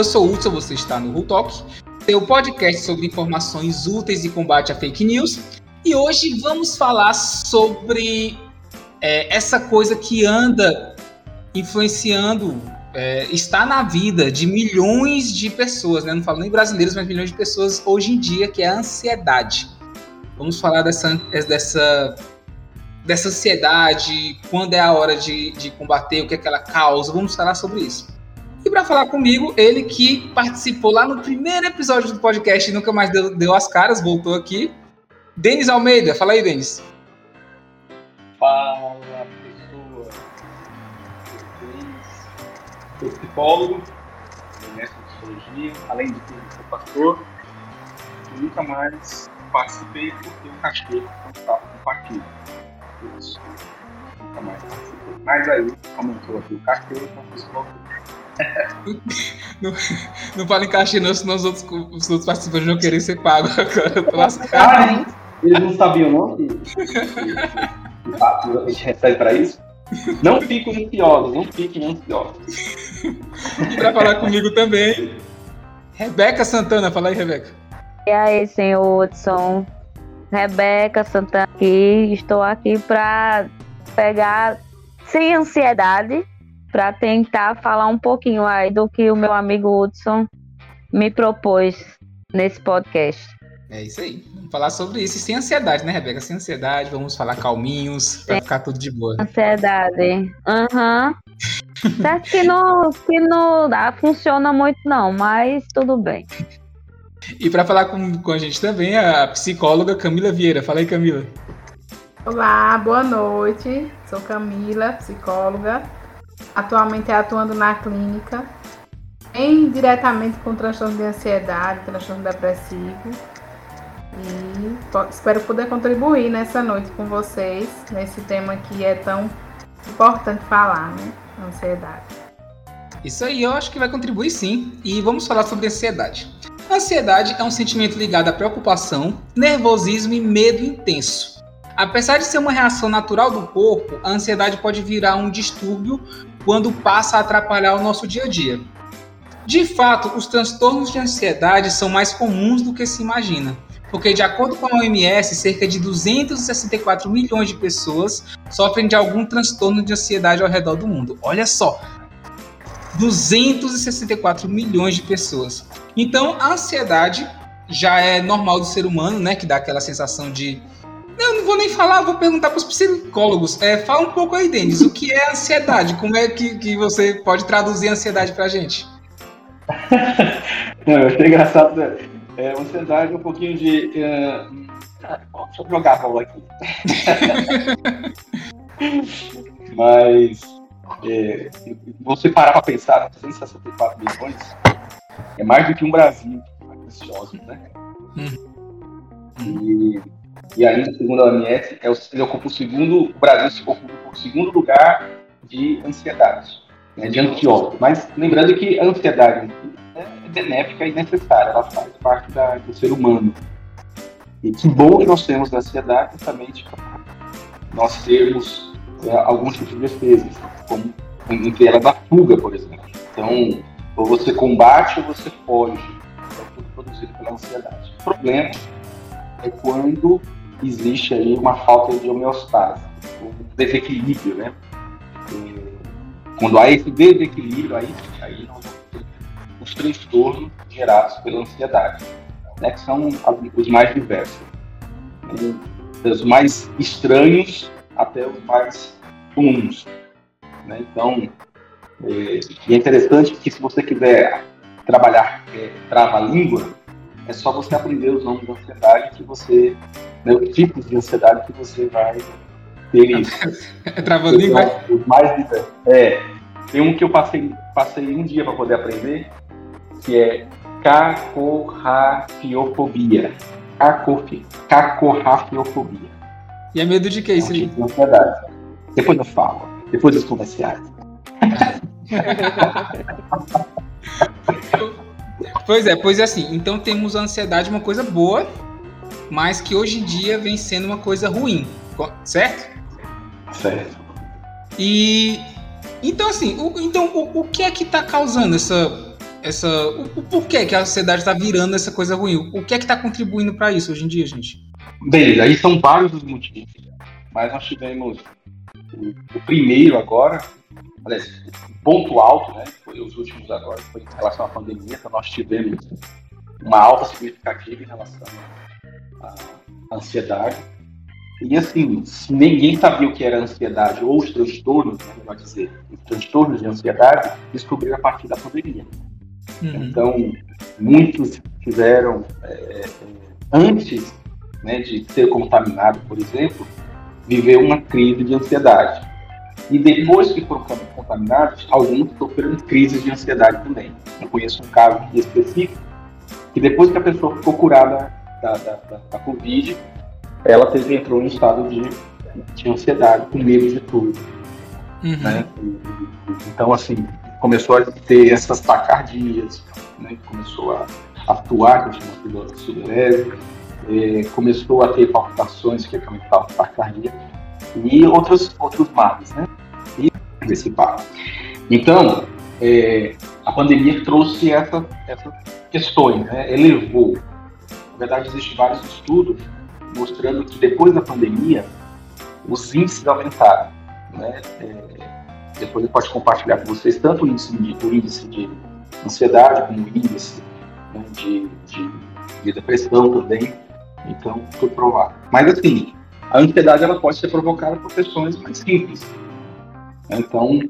eu sou o Hudson, você está no Talk, seu podcast sobre informações úteis e combate a fake news. E hoje vamos falar sobre é, essa coisa que anda influenciando, é, está na vida de milhões de pessoas, né? não falo nem brasileiros, mas milhões de pessoas hoje em dia, que é a ansiedade. Vamos falar dessa, dessa dessa ansiedade, quando é a hora de, de combater, o que é que ela causa, vamos falar sobre isso. E para falar comigo, ele que participou lá no primeiro episódio do podcast e nunca mais deu, deu as caras, voltou aqui. Denis Almeida, fala aí, Denis. Fala, pessoa. Eu sou psicólogo, mestre de psicologia, além de tudo, sou pastor. Nunca mais participei porque o não estava com partido isso. Nunca mais participou. Mas aí, aumentou aqui o cachorro, então foi não, não fala em caixa não, senão os outros, os outros participantes vão querer ser pagos agora. Ah, hein? Eles não sabiam não que, que, que a gente recebe para isso? Não fiquem ansiosos, não fiquem ansiosos. E para falar comigo também, Rebeca Santana, fala aí, Rebeca. E aí, senhor Hudson? Rebeca Santana aqui, estou aqui para pegar sem ansiedade para tentar falar um pouquinho aí do que o meu amigo Hudson me propôs nesse podcast. É isso aí. Vamos falar sobre isso. E sem ansiedade, né, Rebeca? Sem ansiedade, vamos falar calminhos, para ficar tudo de boa. Ansiedade. Aham. Uhum. certo que não, que não ah, funciona muito, não, mas tudo bem. E para falar com, com a gente também, a psicóloga Camila Vieira. Fala aí, Camila. Olá, boa noite. Sou Camila, psicóloga atualmente atuando na clínica, bem diretamente com transtorno de ansiedade, transtorno depressivo. E espero poder contribuir nessa noite com vocês, nesse tema que é tão importante falar, né? Ansiedade. Isso aí, eu acho que vai contribuir sim. E vamos falar sobre ansiedade. Ansiedade é um sentimento ligado à preocupação, nervosismo e medo intenso. Apesar de ser uma reação natural do corpo, a ansiedade pode virar um distúrbio quando passa a atrapalhar o nosso dia a dia. De fato, os transtornos de ansiedade são mais comuns do que se imagina, porque, de acordo com a OMS, cerca de 264 milhões de pessoas sofrem de algum transtorno de ansiedade ao redor do mundo. Olha só! 264 milhões de pessoas. Então, a ansiedade já é normal do ser humano, né? Que dá aquela sensação de eu não vou nem falar, vou perguntar para os psicólogos. É, fala um pouco aí, Denis, o que é ansiedade? Como é que, que você pode traduzir ansiedade para a gente? não, eu achei engraçado. Né? É, ansiedade é um pouquinho de. Uh... Deixa eu jogar a bola aqui. Mas é, você parar para pensar, 264 milhões é mais do que um Brasil, ansioso, né? Hum. E e ainda, segundo a OMS, é o, ele ocupa o segundo, o Brasil ocupa o segundo lugar de ansiedade, né, de ansiólogo. Mas lembrando que a ansiedade é benéfica e necessária, ela faz parte da, do ser humano. E que bom que nós temos a ansiedade justamente para nós termos é, alguns tipos de defesas, como entre elas a fuga, por exemplo. Então, ou você combate ou você foge. É tudo produzido pela ansiedade. O problema é quando existe aí uma falta de homeostase, um desequilíbrio, né? Quando há esse desequilíbrio, aí, aí os transtornos gerados pela ansiedade, né? Que são os mais diversos, né? dos mais estranhos até os mais comuns, né? Então, é, é interessante que se você quiser trabalhar é, trava-língua, é só você aprender os nomes da ansiedade que você né, os tipos de ansiedade que você vai ter isso. É travando mais. Mais. É. Tem um que eu passei, passei um dia para poder aprender, que é cacorrafiofobia. Cacorrafiofobia. E é medo de que isso? É um tipo de ansiedade. Depois eu falo. Depois dos comerciais. pois é, pois é assim. Então temos a ansiedade, uma coisa boa, mas que hoje em dia vem sendo uma coisa ruim, certo? Certo. E então assim, o, então o, o que é que está causando essa essa o, o porquê que a ansiedade está virando essa coisa ruim? O que é que está contribuindo para isso hoje em dia, gente? Bem, aí são vários os motivos, mas nós tivemos o, o primeiro agora, aliás, ponto alto, né? Foi os últimos agora, foi em relação à pandemia, então nós tivemos uma alta significativa em relação à ansiedade. E assim, ninguém sabia o que era ansiedade ou os transtornos, né, melhor dizer, os transtornos de ansiedade, descobriram a partir da pandemia. Uhum. Então, muitos tiveram, é, é, antes né, de ser contaminado, por exemplo, viver uma crise de ansiedade. E depois que foram contaminados, alguns sofreram crises de ansiedade também. Eu conheço um caso específico que depois que a pessoa ficou curada da, da, da, da Covid, ela teve, entrou em estado de, de ansiedade, com medo de tudo. Uhum. Né? Então, assim, começou a ter essas tacardias, né? começou a atuar com a sudorese, é, começou a ter palpitações que aumentavam a tacardia e outros, outros males, né? E principal. Então, é, a pandemia trouxe essa, essas questões, né? elevou. Na verdade, existem vários estudos mostrando que depois da pandemia, os índices aumentaram. Né? É, depois eu posso compartilhar com vocês tanto o índice de, o índice de ansiedade como o índice né, de, de, de, depressão também. Então, foi provado. Mas assim, a ansiedade ela pode ser provocada por questões mais simples. Então,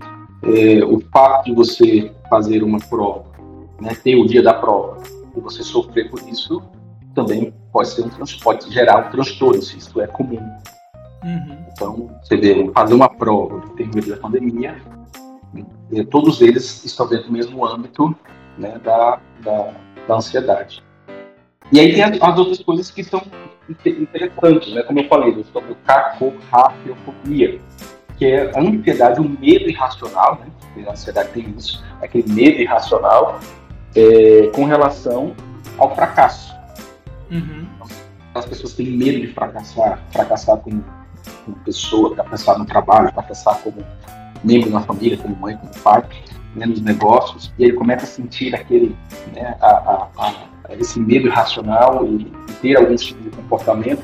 é, o fato de você fazer uma prova, né, ter o dia da prova, e você sofrer por isso, também pode ser um pode gerar um transtorno, se isso é comum. Uhum. Então, você vê, fazer uma prova tem medo da pandemia, e todos eles estão dentro do mesmo âmbito né, da, da, da, ansiedade. E aí tem as, as, outras coisas que são interessantes, né? como eu falei, sobre o cacorrafiofobia, que é a ansiedade, o medo irracional, né? a ansiedade tem isso, aquele medo irracional é, com relação ao fracasso. Uhum. As pessoas têm medo de fracassar, fracassar como, como pessoa, fracassar no trabalho, fracassar como membro da família, como mãe, como pai, né, nos negócios, e ele começa a sentir aquele, né, a, a, a, esse medo irracional e, e ter algum tipo de comportamento.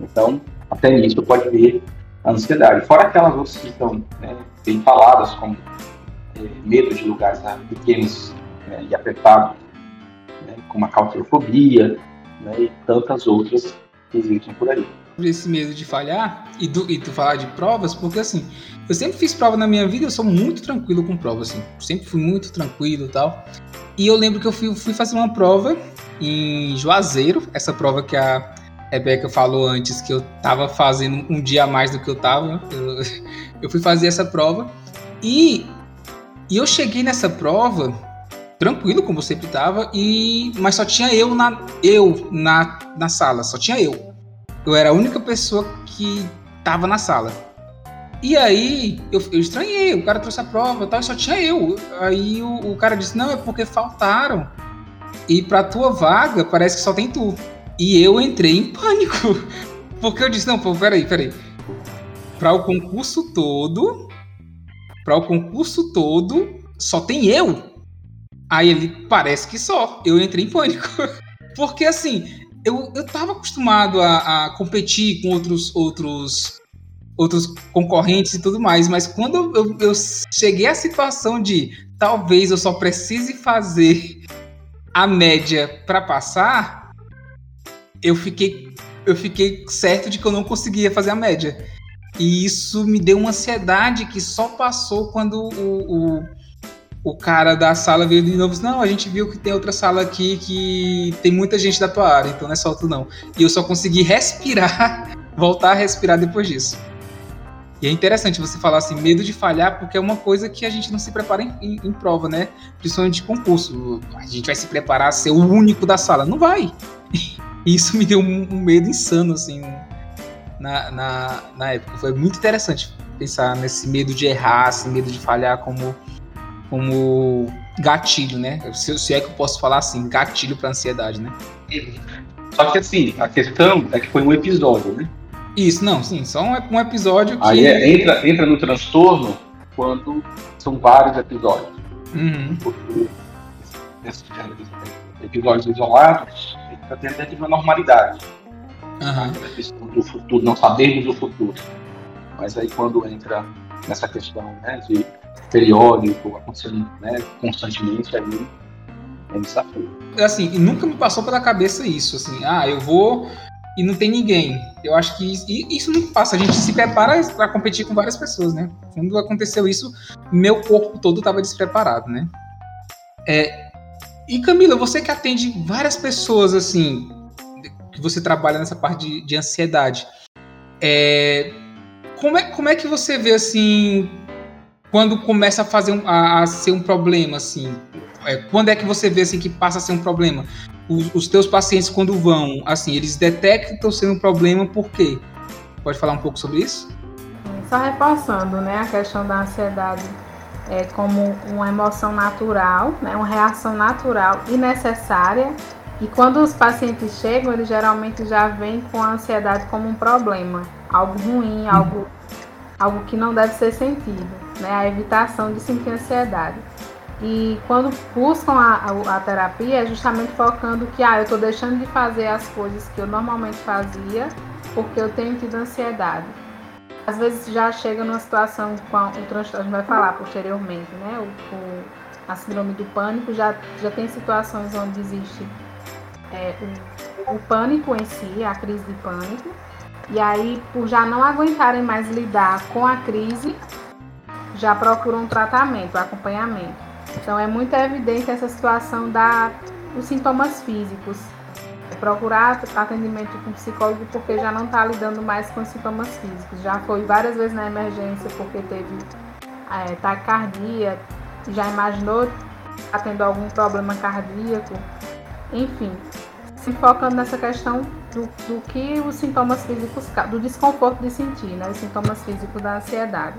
Então, até nisso pode ver ansiedade. Fora aquelas outras que estão né, bem faladas, como é, medo de lugares né, pequenos né, e apertados, né, como a claustrofobia, né, e tantas outras que existem por aí. Esse medo de falhar e, do, e tu falar de provas, porque assim, eu sempre fiz prova na minha vida, eu sou muito tranquilo com prova, assim, sempre fui muito tranquilo e tal. E eu lembro que eu fui, fui fazer uma prova em Juazeiro, essa prova que a Rebeca falou antes, que eu tava fazendo um dia a mais do que eu tava. Eu, eu fui fazer essa prova e, e eu cheguei nessa prova tranquilo, como sempre estava, e mas só tinha eu na eu na, na sala, só tinha eu. Eu era a única pessoa que estava na sala. E aí eu, eu, estranhei, o cara trouxe a prova e tal, e só tinha eu. Aí o, o, cara disse: "Não, é porque faltaram. E para tua vaga parece que só tem tu". E eu entrei em pânico. Porque eu disse: "Não, pô, peraí, peraí. Para o concurso todo, para o concurso todo, só tem eu. Aí ele, parece que só. Eu entrei em pânico. Porque assim, eu, eu tava acostumado a, a competir com outros, outros, outros concorrentes e tudo mais, mas quando eu, eu, cheguei à situação de talvez eu só precise fazer a média para passar, eu fiquei, eu fiquei certo de que eu não conseguia fazer a média. E isso me deu uma ansiedade que só passou quando o, o o cara da sala veio de novo não, a gente viu que tem outra sala aqui que tem muita gente da tua área, então não é só tu não. E eu só consegui respirar, voltar a respirar depois disso. E é interessante você falar assim, medo de falhar, porque é uma coisa que a gente não se prepara em, em, em prova, né? Principalmente de concurso. A gente vai se preparar a ser o único da sala. Não vai! E isso me deu um, um medo insano, assim, na, na, na época. Foi muito interessante pensar nesse medo de errar, esse medo de falhar como como gatilho, né? Se, se é que eu posso falar assim, gatilho para ansiedade, né? Só que assim, a questão é que foi um episódio, né? Isso, não, sim, só um, um episódio que... Aí é, entra, entra no transtorno quando são vários episódios. Uhum. nesses episódios isolados, tendo de uma normalidade. Uhum. Do futuro, não sabemos o futuro. Mas aí quando entra nessa questão né, de periódico, acontecendo né, constantemente, aí é um desafio. Assim, nunca me passou pela cabeça isso, assim, ah, eu vou e não tem ninguém. Eu acho que isso, isso não passa. A gente se prepara para competir com várias pessoas, né? Quando aconteceu isso, meu corpo todo estava despreparado, né? É, e Camila, você que atende várias pessoas, assim, que você trabalha nessa parte de, de ansiedade, é, como, é, como é que você vê, assim, quando começa a fazer um, a, a, ser um problema, assim? É, quando é que você vê, assim, que passa a ser um problema? Os, os teus pacientes, quando vão, assim, eles detectam sendo um problema por quê? Pode falar um pouco sobre isso? Só reforçando, né, a questão da ansiedade é, como uma emoção natural, né, uma reação natural e necessária. E quando os pacientes chegam, eles geralmente já vêm com a ansiedade como um problema, algo ruim, algo, algo que não deve ser sentido, né, a evitação de sentir ansiedade. E quando buscam a, a, a terapia, é justamente focando que ah, eu estou deixando de fazer as coisas que eu normalmente fazia porque eu tenho tido ansiedade às vezes já chega numa situação com o transtorno, a gente vai falar posteriormente, né? O, o, a síndrome do pânico já, já tem situações onde existe é, o, o pânico em si, a crise de pânico, e aí, por já não aguentarem mais lidar com a crise, já procuram tratamento, acompanhamento. Então, é muito evidente essa situação da, dos sintomas físicos, procurar atendimento com psicólogo porque já não está lidando mais com sintomas físicos. Já foi várias vezes na emergência porque teve é, taquicardia, já imaginou tá tendo algum problema cardíaco, enfim, se focando nessa questão do, do que os sintomas físicos, do desconforto de sentir, né, os sintomas físicos da ansiedade.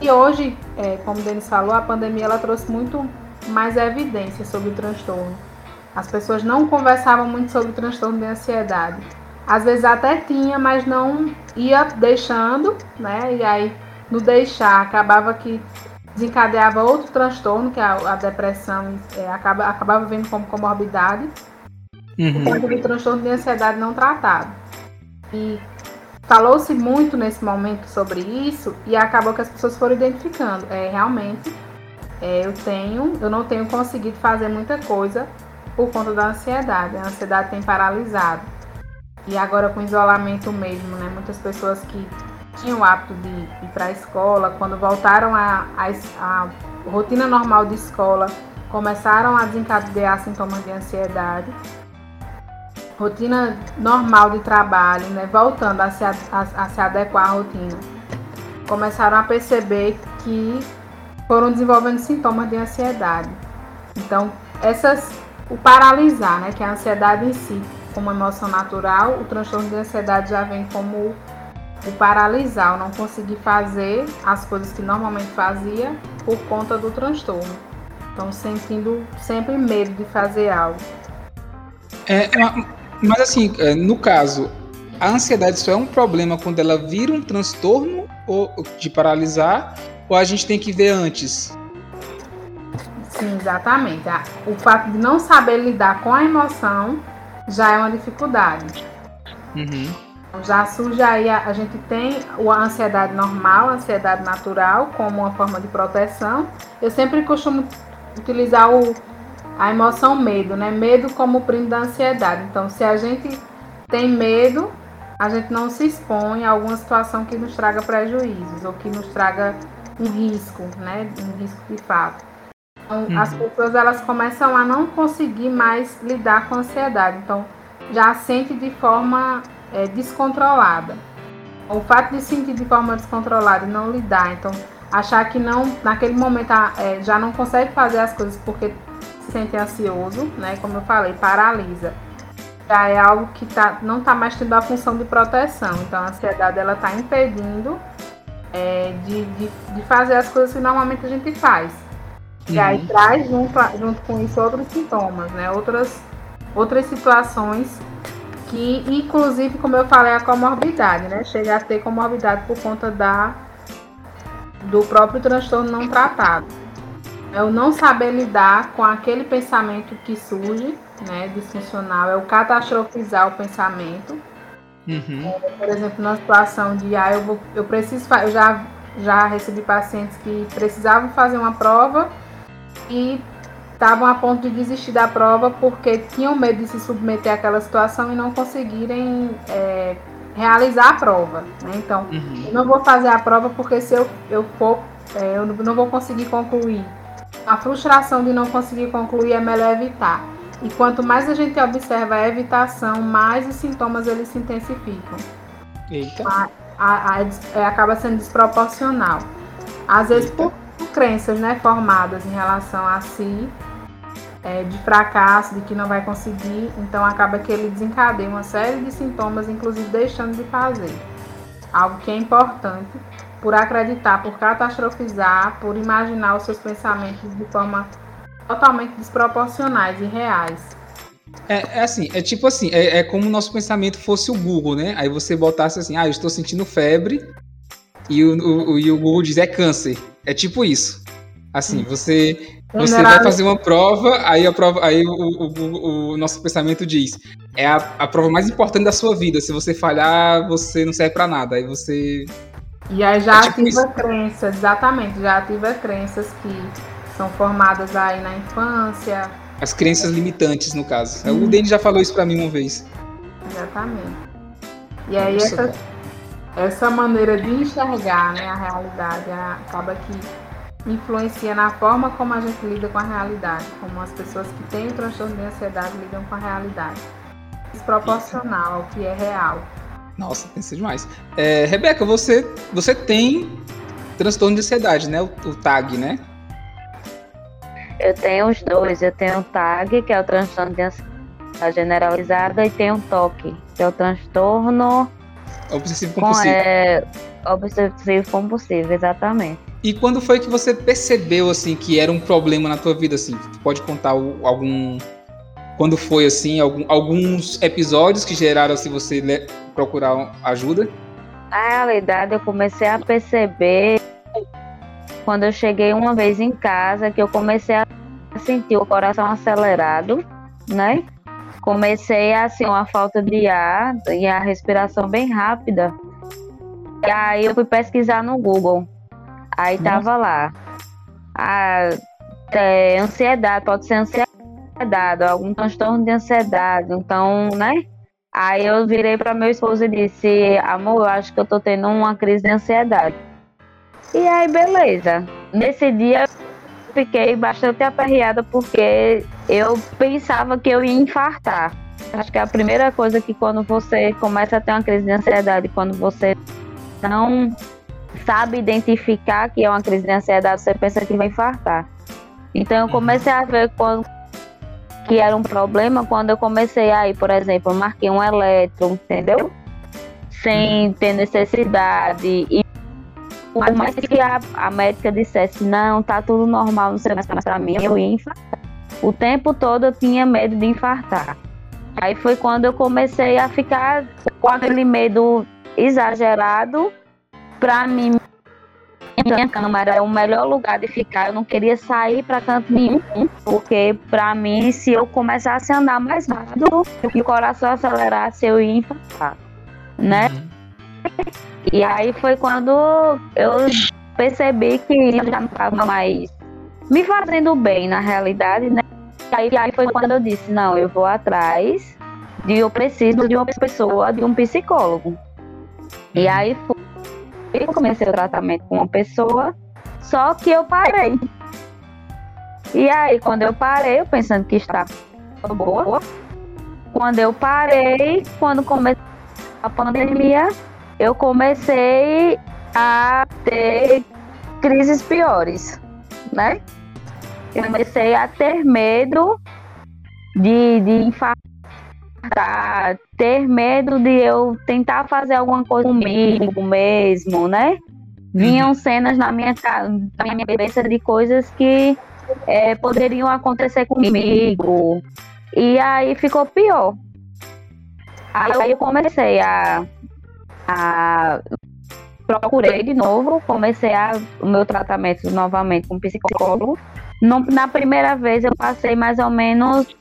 E hoje, é, como o Denis falou, a pandemia ela trouxe muito mais evidência sobre o transtorno. As pessoas não conversavam muito sobre o transtorno de ansiedade. Às vezes até tinha, mas não ia deixando, né? E aí, no deixar, acabava que desencadeava outro transtorno, que é a, a depressão é, acaba, acabava vendo como comorbidade, uhum. por do transtorno de ansiedade não tratado. E falou-se muito nesse momento sobre isso e acabou que as pessoas foram identificando. É, realmente, é, eu tenho, eu não tenho conseguido fazer muita coisa por conta da ansiedade. A ansiedade tem paralisado. E agora com isolamento mesmo, né? Muitas pessoas que tinham o hábito de ir para a escola, quando voltaram à a, a, a, rotina normal de escola, começaram a desencadear sintomas de ansiedade. Rotina normal de trabalho, né? Voltando a se, a, a se adequar à rotina. Começaram a perceber que foram desenvolvendo sintomas de ansiedade. Então, essas o paralisar, né, que é a ansiedade em si, como emoção natural, o transtorno de ansiedade já vem como o paralisar, o não conseguir fazer as coisas que normalmente fazia por conta do transtorno. Então, sentindo sempre medo de fazer algo. É, mas assim, é, no caso, a ansiedade só é um problema quando ela vira um transtorno ou de paralisar, ou a gente tem que ver antes? Sim, exatamente. O fato de não saber lidar com a emoção já é uma dificuldade. Uhum. Já surge aí, a, a, gente tem a ansiedade normal, a ansiedade natural, como uma forma de proteção. Eu sempre costumo utilizar o, a emoção medo, né? Medo como primo da ansiedade. Então, se a gente tem medo, a gente não se expõe a alguma situação que nos traga prejuízos ou que nos traga um risco, né? Um risco de fato. Então, as pessoas elas começam a não conseguir mais lidar com a ansiedade. Então, já sente de forma é, descontrolada. O fato de sentir de forma descontrolada e não lidar, então achar que não, naquele momento é, já não consegue fazer as coisas porque se sente ansioso, né? Como eu falei, paralisa. Já é algo que tá, não está mais tendo a função de proteção. Então a ansiedade ela está impedindo é, de, de, de fazer as coisas que normalmente a gente faz. E aí uhum. traz junto, junto com isso outros sintomas, né? Outras, outras situações que, inclusive, como eu falei, a comorbidade, né? Chega a ter comorbidade por conta da, do próprio transtorno não tratado. É o não saber lidar com aquele pensamento que surge, né, disfuncional, é o catastrofizar o pensamento. Uhum. É, por exemplo, na situação de ah, eu, vou, eu preciso, eu já, já recebi pacientes que precisavam fazer uma prova e estavam a ponto de desistir da prova porque tinham medo de se submeter àquela situação e não conseguirem é, realizar a prova. Né? Então, uhum. eu não vou fazer a prova porque se eu, eu for, é, eu não vou conseguir concluir. A frustração de não conseguir concluir é melhor evitar. E quanto mais a gente observa a evitação, mais os sintomas eles se intensificam. Eita. A, a, a, é, acaba sendo desproporcional. Às vezes por, por, crenças né, formadas em relação a si, é, de fracasso, de que não vai conseguir, então acaba que ele desencadeia uma série de sintomas, inclusive deixando de fazer. Algo que é importante por acreditar, por catastrofizar, por imaginar os seus pensamentos de forma totalmente desproporcionais e reais. É, é assim, é tipo assim, é, é, como o nosso pensamento fosse o Google, né? Aí você botasse assim, ah, eu estou sentindo febre, e o, o, e o Google diz é câncer. É tipo isso. Assim, você você vai fazer uma prova, aí a prova, aí o, o, o nosso pensamento diz: é a, a, prova mais importante da sua vida. Se você falhar, você não serve para nada. Aí você. E aí já é tipo ativa isso. crenças, exatamente, já ativa crenças que são formadas aí na infância. As crenças limitantes, no caso. Hum. O Denis já falou isso para mim uma vez. Exatamente. E aí Nossa, essa, essa maneira de enxergar né, a realidade acaba que influencia na forma como a gente lida com a realidade, como as pessoas que têm o transtorno de ansiedade lidam com a realidade. Desproporcional ao que é real. Nossa, pensa demais. É, Rebeca, você, você tem transtorno de ansiedade, né? O, o, TAG, né? Eu tenho os dois. Eu tenho o TAG, que é o transtorno de ansiedade generalizada, e tenho o TOC, que é o transtorno obsessivo compulsivo. Com, é, obsessivo compulsivo, exatamente. E quando foi que você percebeu assim que era um problema na tua vida assim? Pode contar algum quando foi assim, algum, alguns episódios que geraram assim você procurar ajuda? Na realidade, eu comecei a perceber quando eu cheguei uma vez em casa que eu comecei a sentir o coração acelerado, né? Comecei a assim uma falta de ar e a respiração bem rápida. E aí eu fui pesquisar no Google Aí tava lá. A, é, ansiedade, pode ser ansiedade, algum transtorno de ansiedade. Então, né? Aí eu virei para meu esposo e disse: Amor, eu acho que eu tô tendo uma crise de ansiedade. E aí, beleza. Nesse dia fiquei bastante aperreada porque eu pensava que eu ia infartar. Acho que é a primeira coisa que quando você começa a ter uma crise de ansiedade, quando você não sabe identificar que é uma crise de ansiedade, você pensa que vai infartar. Então eu comecei a ver quando, que era um problema quando eu comecei aí, por exemplo, marquei um eletro, entendeu? Sem ter necessidade. E por mais que a, a médica dissesse, não, tá tudo normal, não sei mais pra mim, eu ia infartar. O tempo todo eu tinha medo de infartar. Aí foi quando eu comecei a ficar com aquele medo exagerado para mim, minha cama era o melhor lugar de ficar. Eu não queria sair para canto nenhum, porque para mim, se eu começasse a andar mais rápido e o coração acelerasse, eu ia infartar, né? Uhum. E aí foi quando eu percebi que eu já não estava mais me fazendo bem, na realidade, né? E aí, aí foi quando eu disse, não, eu vou atrás de eu preciso de uma pessoa, de um psicólogo. E uhum. aí foi eu comecei o tratamento com uma pessoa, só que eu parei. E aí, quando eu parei, eu pensando que estava boa, quando eu parei, quando começou a pandemia, eu comecei a ter crises piores, né? Eu comecei a ter medo de, de infartar ter medo de eu tentar fazer alguma coisa comigo mesmo, né? Vinham uhum. cenas na minha, na minha cabeça de coisas que é, poderiam acontecer comigo. E aí ficou pior. Aí eu comecei a, a procurei de novo, comecei a, o meu tratamento novamente com psicólogo. No, na primeira vez eu passei mais ou menos,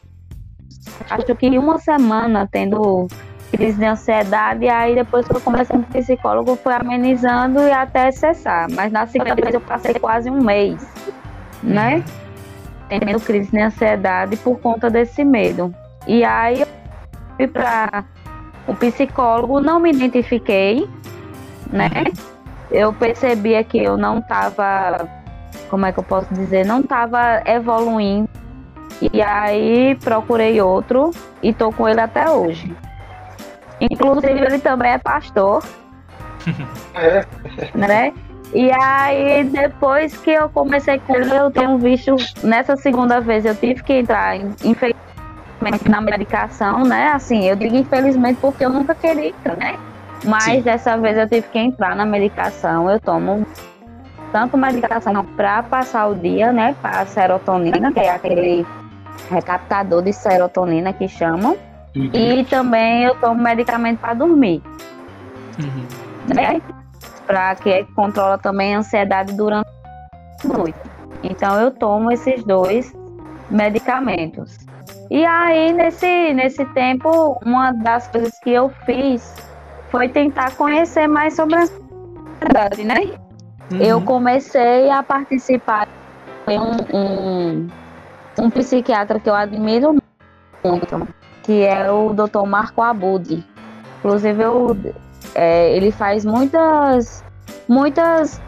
acho que uma semana tendo crise de ansiedade, e aí depois que eu comecei com psicólogo foi amenizando e até cessar. Mas na segunda vez eu passei quase um mês, né? Tendo crise de ansiedade por conta desse medo. E aí eu fui para o psicólogo, não me identifiquei, né? Eu percebia que eu não estava, como é que eu posso dizer, não estava evoluindo. E aí procurei outro e tô com ele até hoje. Inclusive ele também é pastor. é. Né? E aí, depois que eu comecei com ele, eu tenho visto, nessa segunda vez eu tive que entrar, infelizmente, na medicação, né? Assim, eu digo infelizmente porque eu nunca queria né? Mas Sim. dessa vez eu tive que entrar na medicação. Eu tomo tanto medicação para passar o dia, né? Para serotonina, que é aquele recaptador de serotonina que chamam. Uhum. E também eu tomo medicamento para dormir. Uhum. Né? Para que controla também a ansiedade durante a noite. Então eu tomo esses dois medicamentos. E aí, nesse, nesse tempo, uma das coisas que eu fiz foi tentar conhecer mais sobre a ansiedade, né? Uhum. Eu comecei a participar de um, um, um psiquiatra que eu admiro muito, que é o Dr. Marco Abud. Inclusive, eu, é, ele faz muitas, muitas,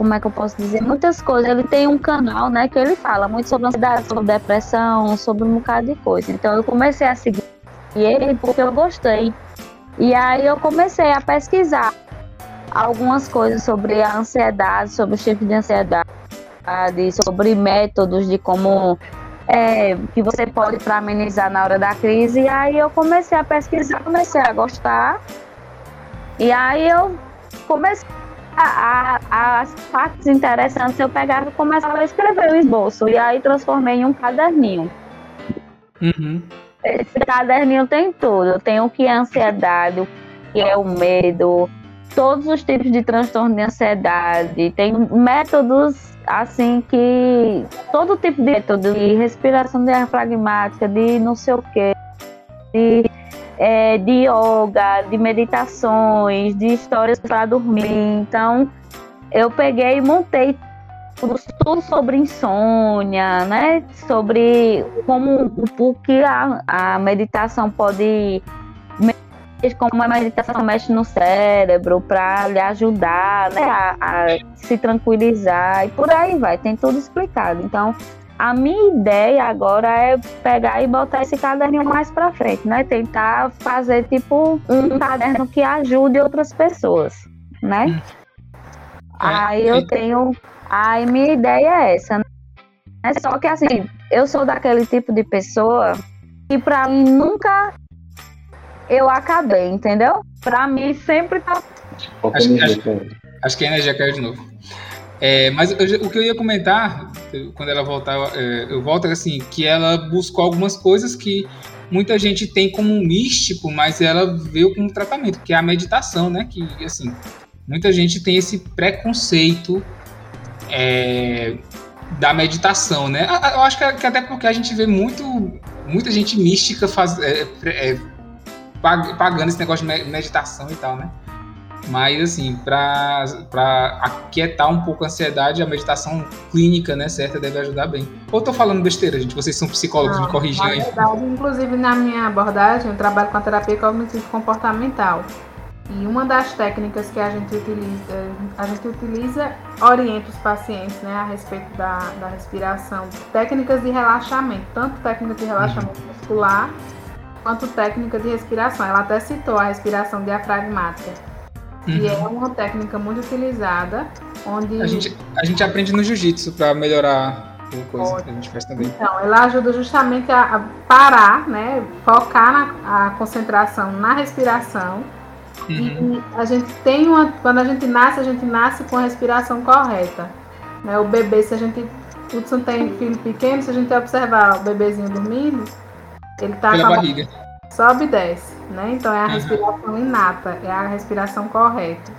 como é que eu posso dizer, muitas coisas. Ele tem um canal, né, que ele fala muito sobre ansiedade, sobre depressão, sobre um bocado de coisa. Então, eu comecei a seguir ele porque eu gostei. E aí eu comecei a pesquisar algumas coisas sobre a ansiedade, sobre o tipo de ansiedade, sobre métodos de como é, que você pode para amenizar na hora da crise. E aí eu comecei a pesquisar, comecei a gostar. E aí eu comecei a, a, as partes interessantes eu pegava e começava a escrever o esboço. E aí transformei em um caderninho. Uhum. Esse caderninho tem tudo. Tem o que é ansiedade, o que é o medo, todos os tipos de transtorno de ansiedade. Tem métodos assim que todo tipo de método de respiração diafragmática, de não sei o que, de, é, de yoga, de meditações, de histórias para dormir. Então eu peguei e montei tudo sobre insônia, né? Sobre como o que a, a meditação pode como a meditação mexe no cérebro para lhe ajudar né, a, a, se tranquilizar e por aí vai, tem tudo explicado. Então, a minha ideia agora é pegar e botar esse caderninho mais para frente, né? Tentar fazer tipo um caderno que ajude outras pessoas, né? Hum. Aí eu tenho Aí minha ideia é essa, né? Só que assim, eu sou daquele tipo de pessoa que pra mim nunca eu acabei, entendeu? Pra mim sempre tá. Acho, acho, acho que a energia caiu de novo. É, mas eu, o que eu ia comentar, quando ela voltar, é, eu volto assim, que ela buscou algumas coisas que muita gente tem como místico, mas ela veio como tratamento, que é a meditação, né? Que, assim, muita gente tem esse preconceito é, da meditação, né? Eu acho que, até porque a gente vê muito, muita gente mística faz, é, é, pagando esse negócio de meditação e tal, né? Mas, assim, para aquietar um pouco a ansiedade, a meditação clínica, né, certa, deve ajudar bem. Ou tô falando besteira, gente? Vocês são psicólogos, Não, me corrigem aí. Verdade, inclusive, na minha abordagem, eu trabalho com a terapia cognitivo-comportamental. E uma das técnicas que a gente utiliza, a gente utiliza, orienta os pacientes né, a respeito da, da respiração. Técnicas de relaxamento, tanto técnica de relaxamento muscular quanto técnica de respiração. Ela até citou a respiração diafragmática, que é uhum. é uma técnica muito utilizada, onde... A gente, a gente aprende no jiu-jitsu para melhorar a coisa que a gente faz também. Então, ela ajuda justamente a, a parar, né, focar na, a concentração na respiração, Uhum. E a gente tem uma. Quando a gente nasce, a gente nasce com a respiração correta. Né? O bebê, se a gente. O Hudson tem filho pequeno, se a gente observar o bebezinho dormindo, ele tá Pela com a barriga. Sobe e desce, né? Então é a respiração inata, é a respiração correta.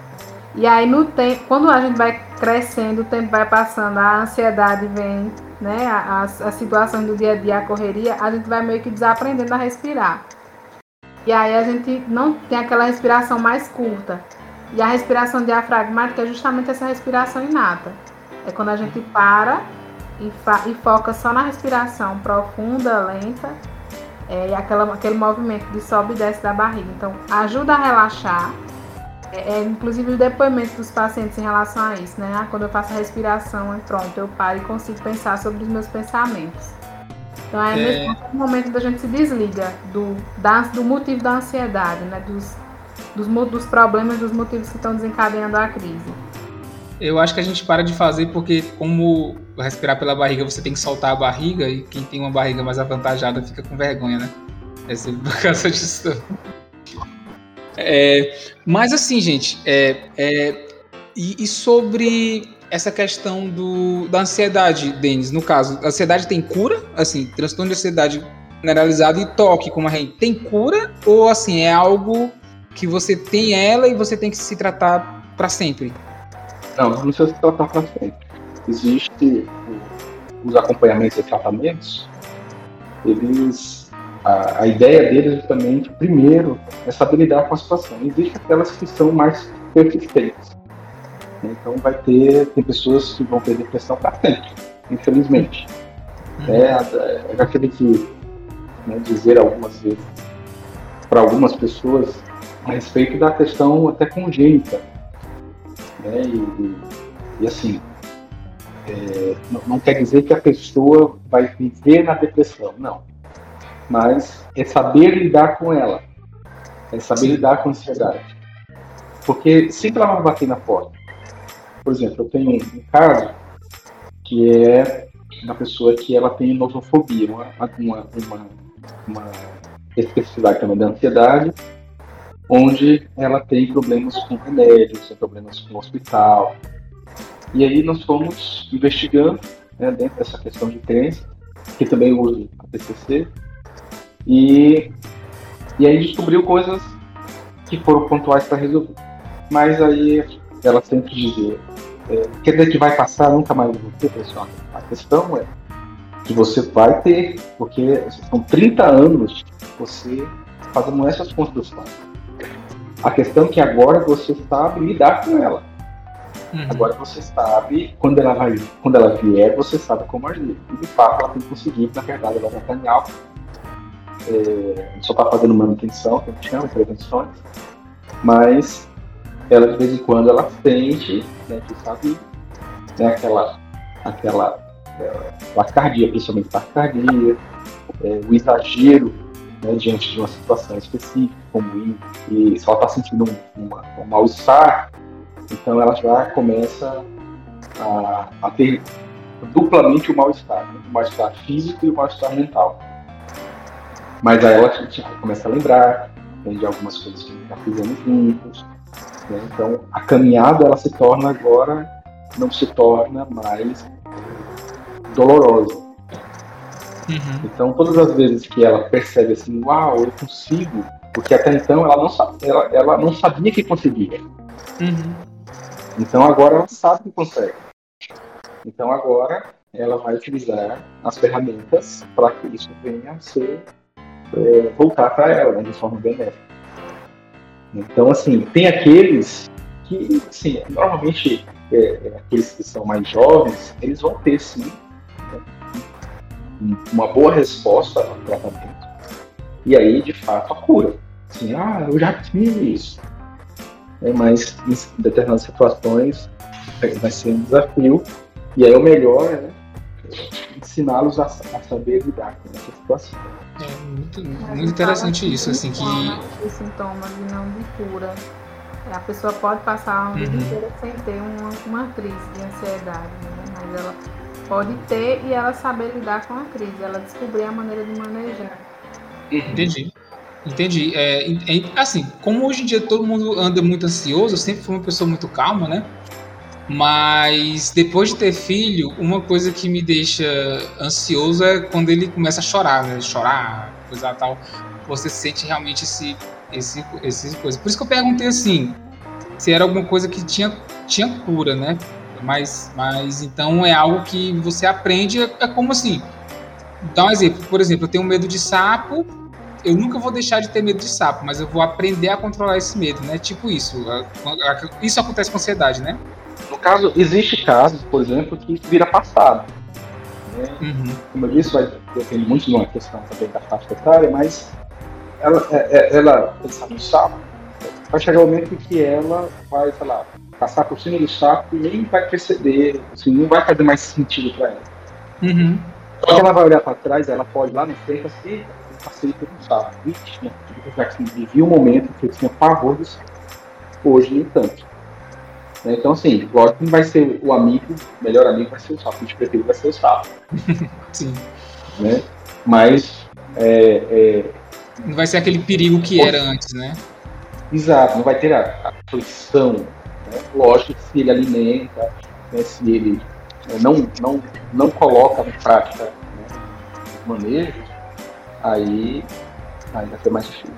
E aí no tempo, quando a gente vai crescendo, o tempo vai passando, a ansiedade vem, né? A, a situação do dia a dia, a correria, a gente vai meio que desaprendendo a respirar. E aí a gente não tem aquela respiração mais curta. E a respiração diafragmática é justamente essa respiração inata. É quando a gente para e, e foca só na respiração profunda, lenta, é, e aquela, aquele movimento de sobe e desce da barriga. Então, ajuda a relaxar. É, é, inclusive o depoimento dos pacientes em relação a isso, né? Ah, quando eu faço a respiração, pronto, eu paro e consigo pensar sobre os meus pensamentos. Então é, é... nesse momento da gente se desliga do, da, do motivo da ansiedade, né? Dos, dos, dos problemas, dos motivos que estão desencadeando a crise. Eu acho que a gente para de fazer porque, como respirar pela barriga, você tem que soltar a barriga e quem tem uma barriga mais avantajada fica com vergonha, né? É sempre por causa disso. É, mas assim, gente, é, é, e, e, sobre essa questão do, da ansiedade, Denis, no caso, a ansiedade tem cura? Assim, transtorno de ansiedade generalizado e toque, como a gente, tem cura? Ou assim, é algo que você tem ela e você tem que se tratar para sempre? Não, não precisa se tratar para sempre. Existe os acompanhamentos e tratamentos, eles a, a, ideia deles é justamente, primeiro, é saber lidar com a situação. Existem aquelas que são mais persistentes. Então vai ter, tem pessoas que vão ter depressão para sempre, infelizmente. Uhum. É, é, já tive que né, dizer algumas vezes para algumas pessoas a respeito da questão até congênita né? E, e, e assim, é, não, não, quer dizer que a pessoa vai viver na depressão, não. Mas é saber lidar com ela, é saber lidar com a ansiedade. Porque sempre ela vai bater na porta. Por exemplo, eu tenho um caso que é uma pessoa que ela tem nosofobia, uma, uma, uma, uma especificidade também da ansiedade, onde ela tem problemas com remédios, tem problemas com o hospital. E aí nós fomos investigando né, dentro dessa questão de crença, que também uso a TCC, e, e aí descobriu coisas que foram pontuais para resolver. Mas aí ela sempre dizia, é, quer dizer que vai passar, nunca mais ter, pessoal. A questão é que você vai ter, porque são 30 anos você fazendo essas construções. A questão é que agora você sabe lidar com ela. Uhum. Agora você sabe, quando ela, vai, quando ela vier, você sabe como agir. E de fato ela tem conseguido, na verdade, ela já está em alta. É, só está fazendo manutenção, que a gente chama. Mas ela de vez em quando ela sente, né, que sabe, né, aquela, aquela é, principalmente taquicardia, é, o exagero né, diante de uma situação específica, como ir, e se ela está sentindo um, uma, um mal-estar, então ela já começa a, a ter duplamente o mal-estar, né, o mal-estar físico e o mal-estar mental. Mas aí ela começa a lembrar né, de algumas coisas que já fizemos juntos. Né, então a caminhada ela se torna agora, não se torna mais dolorosa Uhum. Então, todas as vezes que ela percebe assim, uau, eu consigo, porque até então ela não, ela, ela não sabia que conseguia. Uhum. Então agora ela sabe que consegue. Então agora ela vai utilizar as ferramentas para que isso venha a ser é, voltar para ela né, de forma benéfica. Então assim tem aqueles que assim normalmente é, é aqueles que são mais jovens eles vão ter sim uma boa resposta ao tratamento. E aí, de fato, a cura. Assim, ah, eu já fiz isso. É, mas em determinadas situações vai ser um desafio. E aí o melhor é né, ensiná-los a, a, saber lidar com essa situação. É muito, muito interessante isso, assim que. Os sintomas e não de cura. A pessoa pode passar uma vida uhum. inteira sem ter uma, uma crise de ansiedade, né? mas ela pode ter e ela saber lidar com a crise, ela descobrir a maneira de manejar. Entendi. Entendi. É, é, assim, como hoje em dia todo mundo anda muito ansioso, eu sempre fui uma pessoa muito calma, né? Mas depois de ter filho, uma coisa que me deixa ansioso é quando ele começa a chorar, né? Chorar, coisa tal. Você sente realmente esse, esse, esse coisa. Por isso que eu perguntei assim, se era alguma coisa que tinha, tinha cura, né? Mas, mas então é algo que você aprende, é, é como assim. Dá um exemplo, por exemplo, eu tenho medo de sapo, eu nunca vou deixar de ter medo de sapo, mas eu vou aprender a controlar esse medo, né? Tipo isso. Isso acontece com ansiedade, né? No caso, existe casos, por exemplo, que vira passado. Né? Uhum. Como eu disse, vai depender muito de uma questão também da faixa etária, mas ela, é, é, ela pensar no sapo, vai chegar o um momento em que ela vai, sei lá, passar por cima do sapo e nem vai perceber, assim, não vai fazer mais sentido para ela. Uhum. Quando ela vai olhar para trás, ela pode lá na frente assim, passei um sapo. Vixe, já que vivia um momento que eu tinha pavor do sapo. Hoje, nem tanto. Né? Então, assim, lógico que vai ser o amigo, o melhor amigo vai ser o sapo, o de preferido vai ser o sapo. Sim. Né? Mas. É, é... Não vai ser aquele perigo que era antes, né? Exato, não vai ter a, aflição. Né? Lógico que se ele alimenta, né, se ele é, não, não, não coloca em prática né, manejo, aí, aí vai ser mais difícil.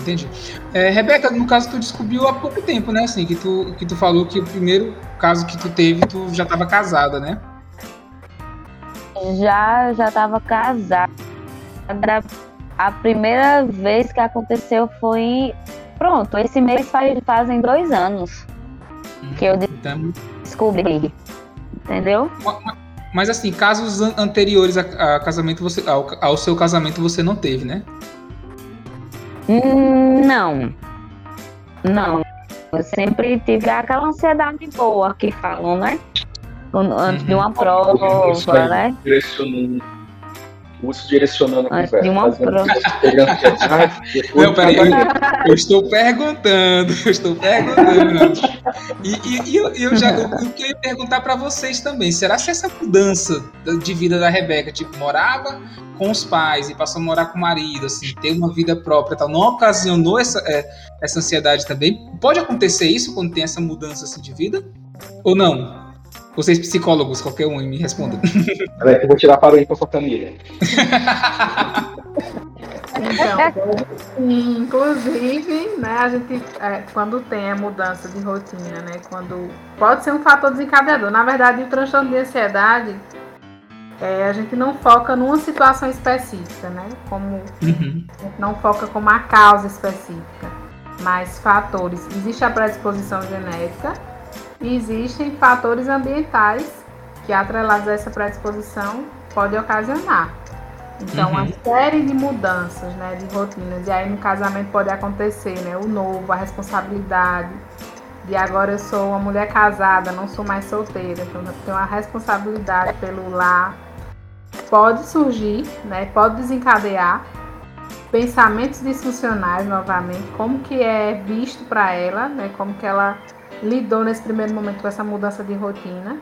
Entendi. É, Rebeca, no caso tu descobriu há pouco tempo, né? Assim, que tu, que tu falou que o primeiro caso que tu teve, tu já estava casada, né? Já, já estava casada. A primeira vez que aconteceu foi. Pronto, esse mês faz, fazem dois anos que eu então... descobri. Entendeu? Mas assim, casos anteriores a, a casamento, você, ao, ao seu casamento você não teve, né? Hum, não. Não. Eu sempre tive aquela ansiedade boa que falam, né? Antes uhum. de uma prova, né? Direcionando curso direcionando a conversa. Uma prova. Não, peraí, eu, eu, estou perguntando, eu estou perguntando. E, e, e eu, eu, já eu, eu queria perguntar para vocês também, será que essa mudança de vida da Rebeca, tipo, morava com os pais e passou a morar com o marido, assim, ter uma vida própria tal, não ocasionou essa, é, essa ansiedade também? Pode acontecer isso quando tem essa mudança assim, de vida? Ou não? Vocês psicólogos, qualquer um, me respondam. Peraí eu vou tirar para o ir para sua família. Então, inclusive, né, a gente, é, quando tem a mudança de rotina, né, quando pode ser um fator desencadeador. Na verdade, o transtorno de ansiedade, é, a gente não foca numa situação específica, né, como uhum. não foca como a causa específica, mas fatores. Existe a predisposição genética, e existem fatores ambientais que, atrelados a essa predisposição, pode ocasionar. Então, uhum. uma série de mudanças, né, de rotinas. E aí, no casamento pode acontecer, né, o novo, a responsabilidade. De agora eu sou uma mulher casada, não sou mais solteira, então tenho uma responsabilidade pelo lar. Pode surgir, né, pode desencadear pensamentos disfuncionais novamente, como que é visto para ela, né, como que ela lidou nesse primeiro momento com essa mudança de rotina,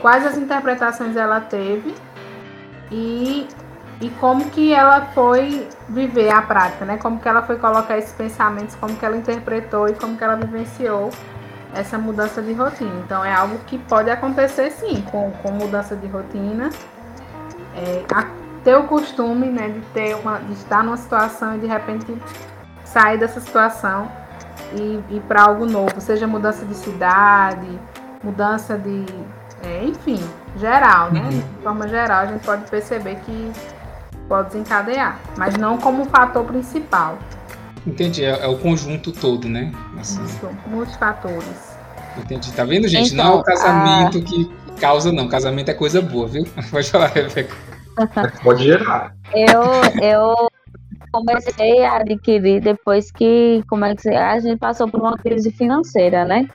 quais as interpretações ela teve e, e como que ela foi viver a prática, né? Como que ela foi colocar esses pensamentos, como que ela interpretou e como que ela vivenciou essa mudança de rotina. Então é algo que pode acontecer sim, com, com mudança de rotina. É, a, ter o costume né, de ter uma. de estar numa situação e de repente sair dessa situação e ir para algo novo, seja mudança de cidade, mudança de. É, enfim, geral, né? Uhum. De forma geral, a gente pode perceber que pode desencadear, mas não como fator principal. Entendi, é, é o conjunto todo, né? Assim. Isso, muitos fatores. Entendi. Tá vendo, gente? Então, não é o casamento a... que causa, não. Casamento é coisa boa, viu? Pode falar, Rebeca. Pode gerar. Eu, eu comecei a adquirir depois que como é que a gente passou por uma crise financeira, né?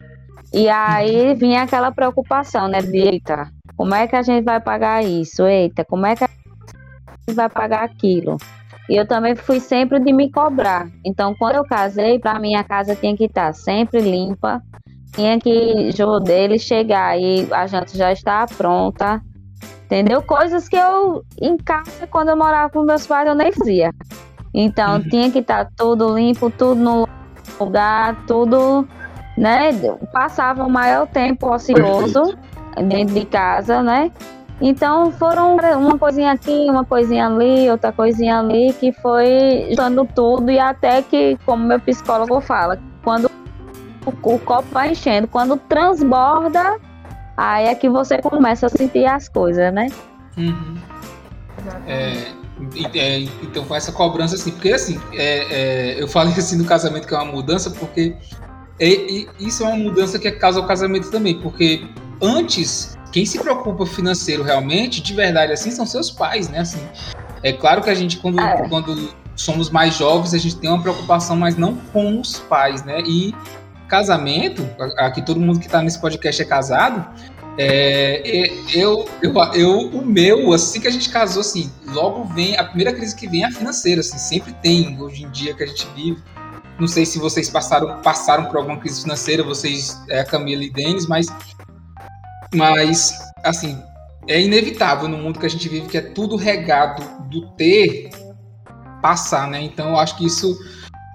E aí vinha aquela preocupação, né? De, eita, como é que a gente vai pagar isso? Eita, como é que a gente vai pagar aquilo? E eu também fui sempre de me cobrar. Então, quando eu casei, para mim a casa tinha que estar sempre limpa, tinha que o dele chegar e a janta já está pronta, entendeu? Coisas que eu em casa quando eu morava com meus pais eu nem fazia. Então uhum. tinha que estar tá tudo limpo, tudo no lugar, tudo, né? Passava o maior tempo ocioso dentro de casa, né? Então foram uma coisinha aqui, uma coisinha ali, outra coisinha ali, que foi juntando tudo e até que, como meu psicólogo fala, quando o, o copo vai enchendo. Quando transborda, aí é que você começa a sentir as coisas, né? Uhum. É, é, então foi essa cobrança assim, porque assim, é, é, eu falei assim no casamento que é uma mudança, porque é, isso é uma mudança que causa o casamento também, porque antes quem se preocupa financeiro realmente, de verdade assim, são seus pais, né? Assim, é claro que a gente quando, é. quando somos mais jovens a gente tem uma preocupação, mas não com os pais, né? E casamento, aqui todo mundo que está nesse podcast é casado, é, eu, eu, eu, o meu, assim que a gente casou, assim, logo vem, a primeira crise que vem é a financeira, assim, sempre tem, hoje em dia que a gente vive. Não sei se vocês passaram, passaram por alguma crise financeira, vocês, é, Camila e Denis, mas, mas, assim, é inevitável no mundo que a gente vive, que é tudo regado do ter passar, né? Então, eu acho que isso,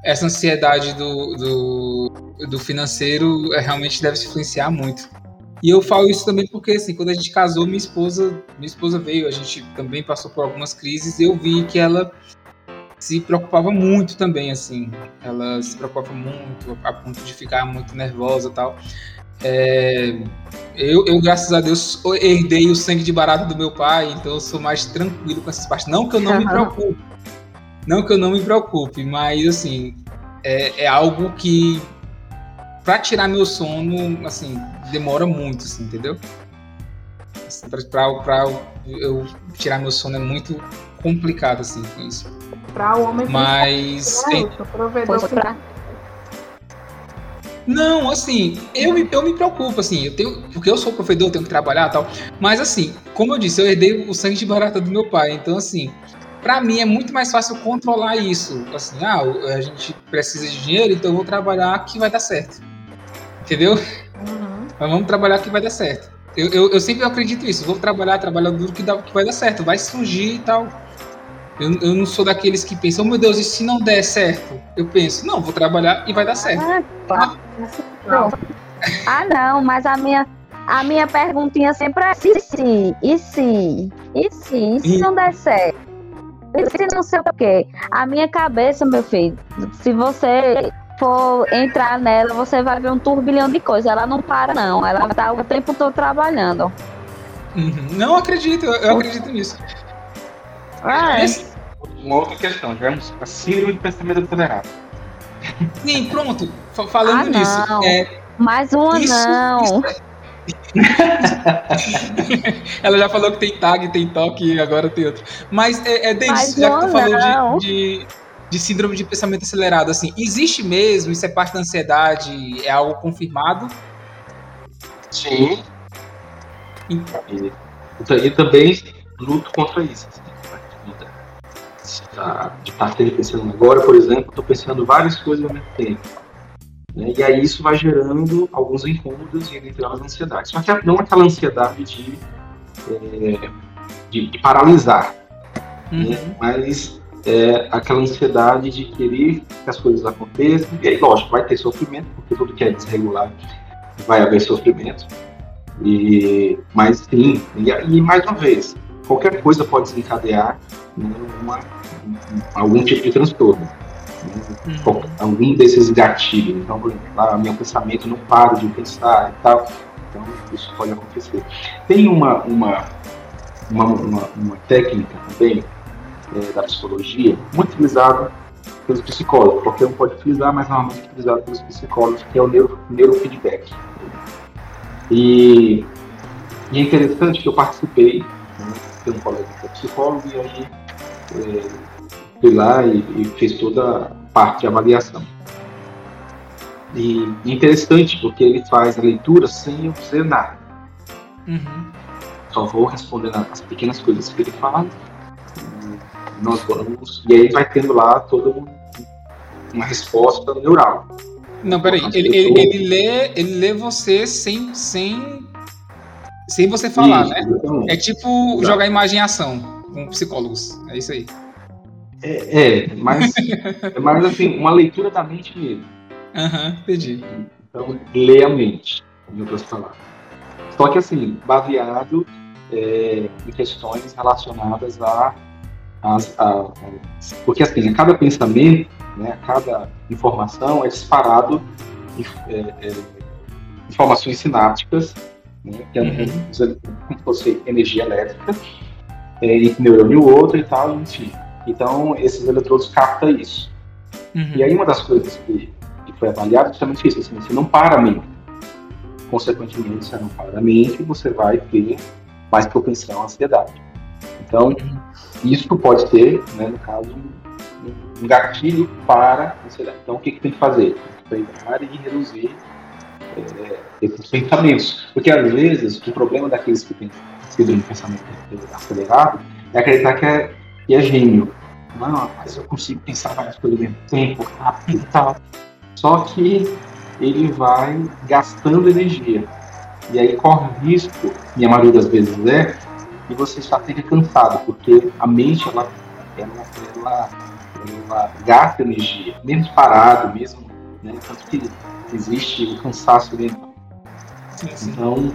essa ansiedade do, do, do financeiro é, realmente deve se influenciar muito. E eu falo isso também porque, assim, quando a gente casou, minha esposa, minha esposa veio, a gente também passou por algumas crises, eu vi que ela se preocupava muito também, assim. Ela se preocupava muito, a ponto de ficar muito nervosa e tal. É, eu, eu, graças a Deus, herdei o sangue de barata do meu pai, então eu sou mais tranquilo com essas partes. Não que eu não uhum. me preocupe, não que eu não me preocupe, mas, assim, é, é algo que para tirar meu sono, assim, demora muito, assim, entendeu? Assim, pra, pra, eu tirar meu sono é muito complicado, assim, com isso. Pra o homem Mas. É, provedor pra... Não, assim, eu me, eu me preocupo, assim, eu tenho, porque eu sou provedor, tenho que trabalhar e tal, mas assim, como eu disse, eu herdei o sangue de barata do meu pai, então assim, para mim é muito mais fácil controlar isso, assim, ah, a gente precisa de dinheiro, então eu vou trabalhar que vai dar certo. Entendeu? Mas vamos trabalhar que vai dar certo. Eu, eu, eu, sempre acredito nisso. Vou trabalhar, trabalhar duro que, dá, que vai dar certo. Vai surgir e tal. Eu, eu não sou daqueles que pensam, oh, meu Deus, e se não der certo? Eu penso, não, vou trabalhar e vai dar certo. Ah, tá. não. ah não, mas a minha, a minha perguntinha sempre é se, se, e se, e se, e se não der certo? E se não sei o quê? A minha cabeça, meu filho, se você for entrar nela, você vai ver um turbilhão de coisas. Ela não para, não. Ela tá o tempo todo trabalhando. Uhum. Não acredito, eu acredito nisso. Ah, é. Uma outra questão, tivemos a síndrome de pensamento acelerado. Sim, pronto. Falando ah, nisso. É, Mais uma isso, não. Isso é... Ela já falou que tem tag, tem toque e agora tem outro. Mas, é, é já que tu falou de, de de síndrome de pensamento acelerado, assim, existe mesmo? Isso é parte da ansiedade? É algo confirmado? Sim. E, e, e também luto contra isso. Assim, de estar pensando agora, por exemplo, estou pensando várias coisas ao mesmo tempo. Né? E aí isso vai gerando alguns incômodos e entre elas ansiedade. Só que não aquela ansiedade de, é, de, de, paralisar, né? uhum. né? mas é, aquela ansiedade de querer que as coisas aconteçam. E aí, lógico, vai ter sofrimento, porque tudo que é desregular vai haver sofrimento. E, mas sim, e, e mais uma vez, qualquer coisa pode desencadear uma, algum tipo de transtorno. Né, hum. Algum desses gatilhos. Então, por exemplo, ah, meu pensamento não para de pensar e tal. Então, isso pode acontecer. Tem uma, uma, uma, uma, uma técnica também é, da psicologia, muito utilizado pelos psicólogos. Qualquer um pode utilizar, mas normalmente utilizado pelos psicólogos, que é o neuro, neurofeedback. E, e, é interessante que eu participei, né, tem um colega que é psicólogo, e aí é, fui lá e, e fiz toda a parte de avaliação. E é interessante porque ele faz a leitura sem eu dizer nada. Uhum. Só vou respondendo as pequenas coisas que ele fala nós vamos. E aí vai tendo lá toda uma resposta neural. Não, peraí. Ele, ele, ele, lê, ele lê você sem, sem, sem você falar, isso, né? Exatamente. É tipo Exato. jogar imagem em ação com psicólogos. É isso aí. É, é mas é mais assim, uma leitura da mente mesmo. Aham, uhum, entendi. Então, lê a mente, em outras palavras. Só que assim, baseado é, em questões relacionadas a as, a, porque assim, a cada pensamento, né, a cada informação é disparado é, é, informações sinápticas, né, que é uhum. como se fosse energia elétrica, é, entre neurônio e outro e tal, enfim. Então, esses eletrodos captam isso. Uhum. E aí, uma das coisas que, que foi avaliada é justamente isso: assim, você não para a mente. Consequentemente, você não para a mente, você vai ter mais propensão à ansiedade. Então, uhum. Isso pode ter, né, no caso, um, gatilho para ansiedade. Então, o que, que tem que fazer? Treinar e reduzir é, esses pensamentos. Porque, às vezes, o problema daqueles que têm sido um pensamento acelerado é acreditar que é, que é gênio. Não, mas eu consigo pensar várias coisas mesmo tempo, rápido e tal. Só que ele vai gastando energia. E aí corre risco, e a maioria das vezes é, de você estar sempre cansado, porque a mente, ela, ela, ela, ela gasta energia, mesmo parado, mesmo, né? Tanto que existe o cansaço mental. Então,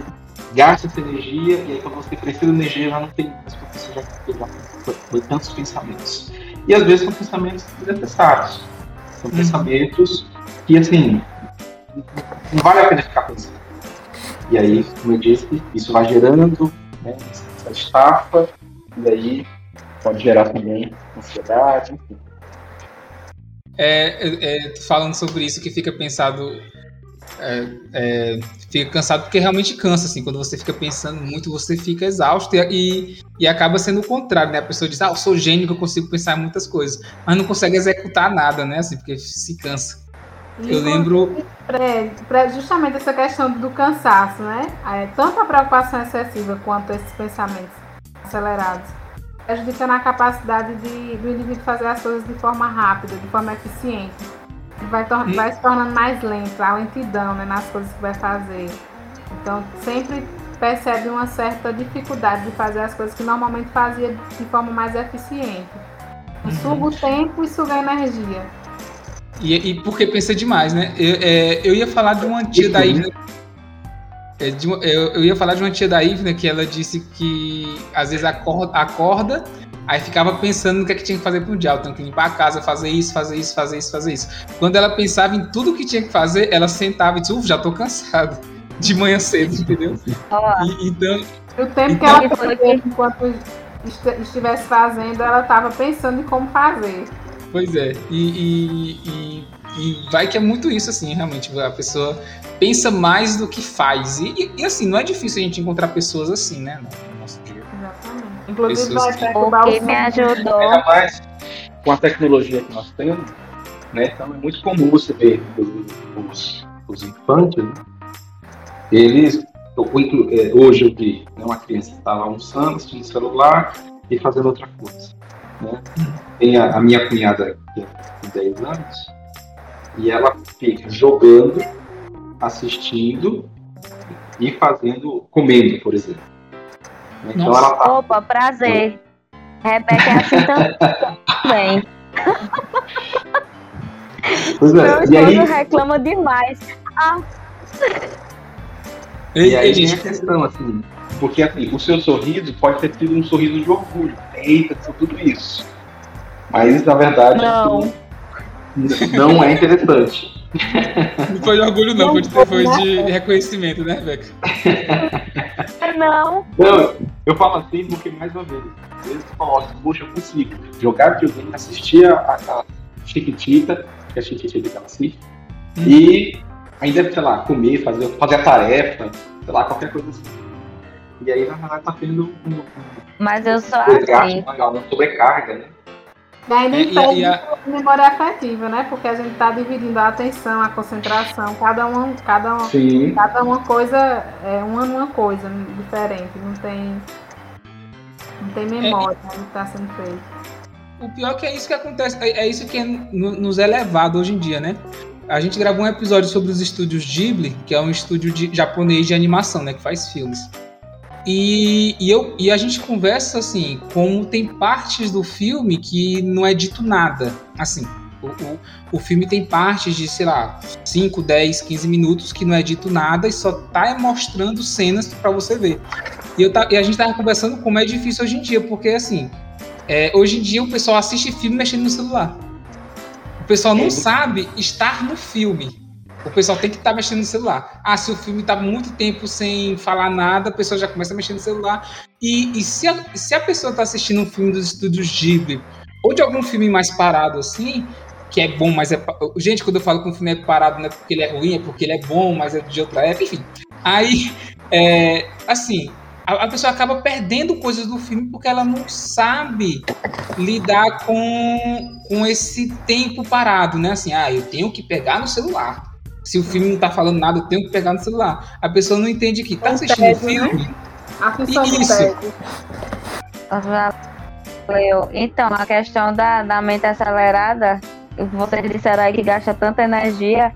gasta essa energia, e aí quando você precisa de energia, já não tem mais, porque você já, já foi, foi tantos pensamentos. E às vezes são pensamentos desnecessários. São uhum. pensamentos que, assim, não vale a pena ficar pensando. E aí, como eu disse, isso vai gerando né, essa estafa, e aí pode gerar também ansiedade, enfim. É, é, falando sobre isso que fica pensado é, é, fica cansado porque realmente cansa, assim, quando você fica pensando muito, você fica exausto e, e acaba sendo o contrário, né? A pessoa diz, ah, eu sou gênio, eu consigo pensar em muitas coisas, mas não consegue executar nada, né? Assim, porque se cansa. E eu lembro. justamente essa questão do cansaço, né? É, tanto a preocupação excessiva quanto esses pensamentos acelerados prejudica na capacidade de, do indivíduo fazer as coisas de forma rápida, de forma eficiente vai, vai se tornando mais lento, a lentidão né, nas coisas que vai fazer. Então sempre percebe uma certa dificuldade de fazer as coisas que normalmente fazia de forma mais eficiente. Uhum. Suga o tempo e suga a energia. E, e porque pensa demais, né? Eu, é, eu ia falar de uma tia da Ivna. É, de, eu, eu, ia falar de uma tia da Ivna que ela disse que às vezes acorda, acorda Aí ficava pensando no que, é que tinha que fazer pro dia. Tenho que limpar a casa, fazer isso, fazer isso, fazer isso, fazer isso. Quando ela pensava em tudo que tinha que fazer, ela sentava e disse, uff, já tô cansado. De manhã cedo, entendeu? E, então. O tempo então, que ela fazia enquanto estivesse fazendo, ela estava pensando em como fazer. Pois é. E, e, e, e, vai que é muito isso, assim, realmente. A pessoa pensa mais do que faz. E, e assim, não é difícil a gente encontrar pessoas assim, né? No nosso dia. Inclusive vai perturbar o me ajudou. Ainda mais com a tecnologia que nós temos, né? Então é muito comum você ver os, os infantes, né? eles é, hoje eu vi né, uma criança que estava almoçando, assistindo celular e fazendo outra coisa. Né? Tem a, a, minha cunhada que tem 10 anos e ela fica jogando, assistindo e fazendo, comendo, por exemplo. Então Nossa. ela tá... Opa, prazer. Rebeca é assim também. Pois é. e aí... reclama demais. Ah. E aí tem a questão, assim, porque assim, o seu sorriso pode ter sido um sorriso de orgulho. Eita, tudo isso. Mas na verdade não, não é interessante. Não foi de orgulho, não, foi, foi de reconhecimento, né, Rebeca? Não. Não, eu falo assim porque, mais uma vez, às vezes eu falo, poxa, eu consigo jogar videogame, assistir a, a Chiquitita, que é a Chiquitita que ela assiste, hum. e ainda, sei lá, comer, fazer, fazer a tarefa, sei lá, qualquer coisa assim. E aí, na verdade, tá tendo um. um Mas eu sou assim. Uma sobrecarga, né? E ainda impede e, a... memória afetiva, né? Porque a gente está dividindo a atenção, a concentração, cada uma, cada uma, cada uma coisa, é uma uma coisa diferente, não tem, não tem memória é, do que está sendo feito. O pior é que é isso que acontece, é, é isso que é, nos é levado hoje em dia, né? A gente gravou um episódio sobre os estúdios Ghibli, que é um estúdio de, japonês de animação, né? Que faz filmes. E, e, eu, e a gente conversa assim, como tem partes do filme que não é dito nada. Assim, o, o, o filme tem partes de, sei lá, 5, 10, 15 minutos que não é dito nada e só tá mostrando cenas para você ver. E, eu, e a gente tava conversando como é difícil hoje em dia, porque assim, é, hoje em dia o pessoal assiste filme mexendo no celular. O pessoal não é. sabe estar no filme. O pessoal tem que estar tá mexendo no celular. Ah, se o filme está muito tempo sem falar nada, a pessoa já começa a mexer no celular. E, e se, a, se a pessoa está assistindo um filme dos estúdios Ghibli, ou de algum filme mais parado assim, que é bom, mas é. Gente, quando eu falo que um filme é parado, não é porque ele é ruim, é porque ele é bom, mas é de outra época, enfim. Aí, é, assim, a, a, pessoa acaba perdendo coisas do filme porque ela não sabe lidar com, com esse tempo parado, né? Assim, ah, eu tenho que pegar no celular. Se o filme não tá falando nada, eu tenho que pegar no celular. A pessoa não entende que tá assistindo o filme. Né? A pessoa Isso. Valeu. Então, a questão da, da mente acelerada, vocês disseram aí que gasta tanta energia.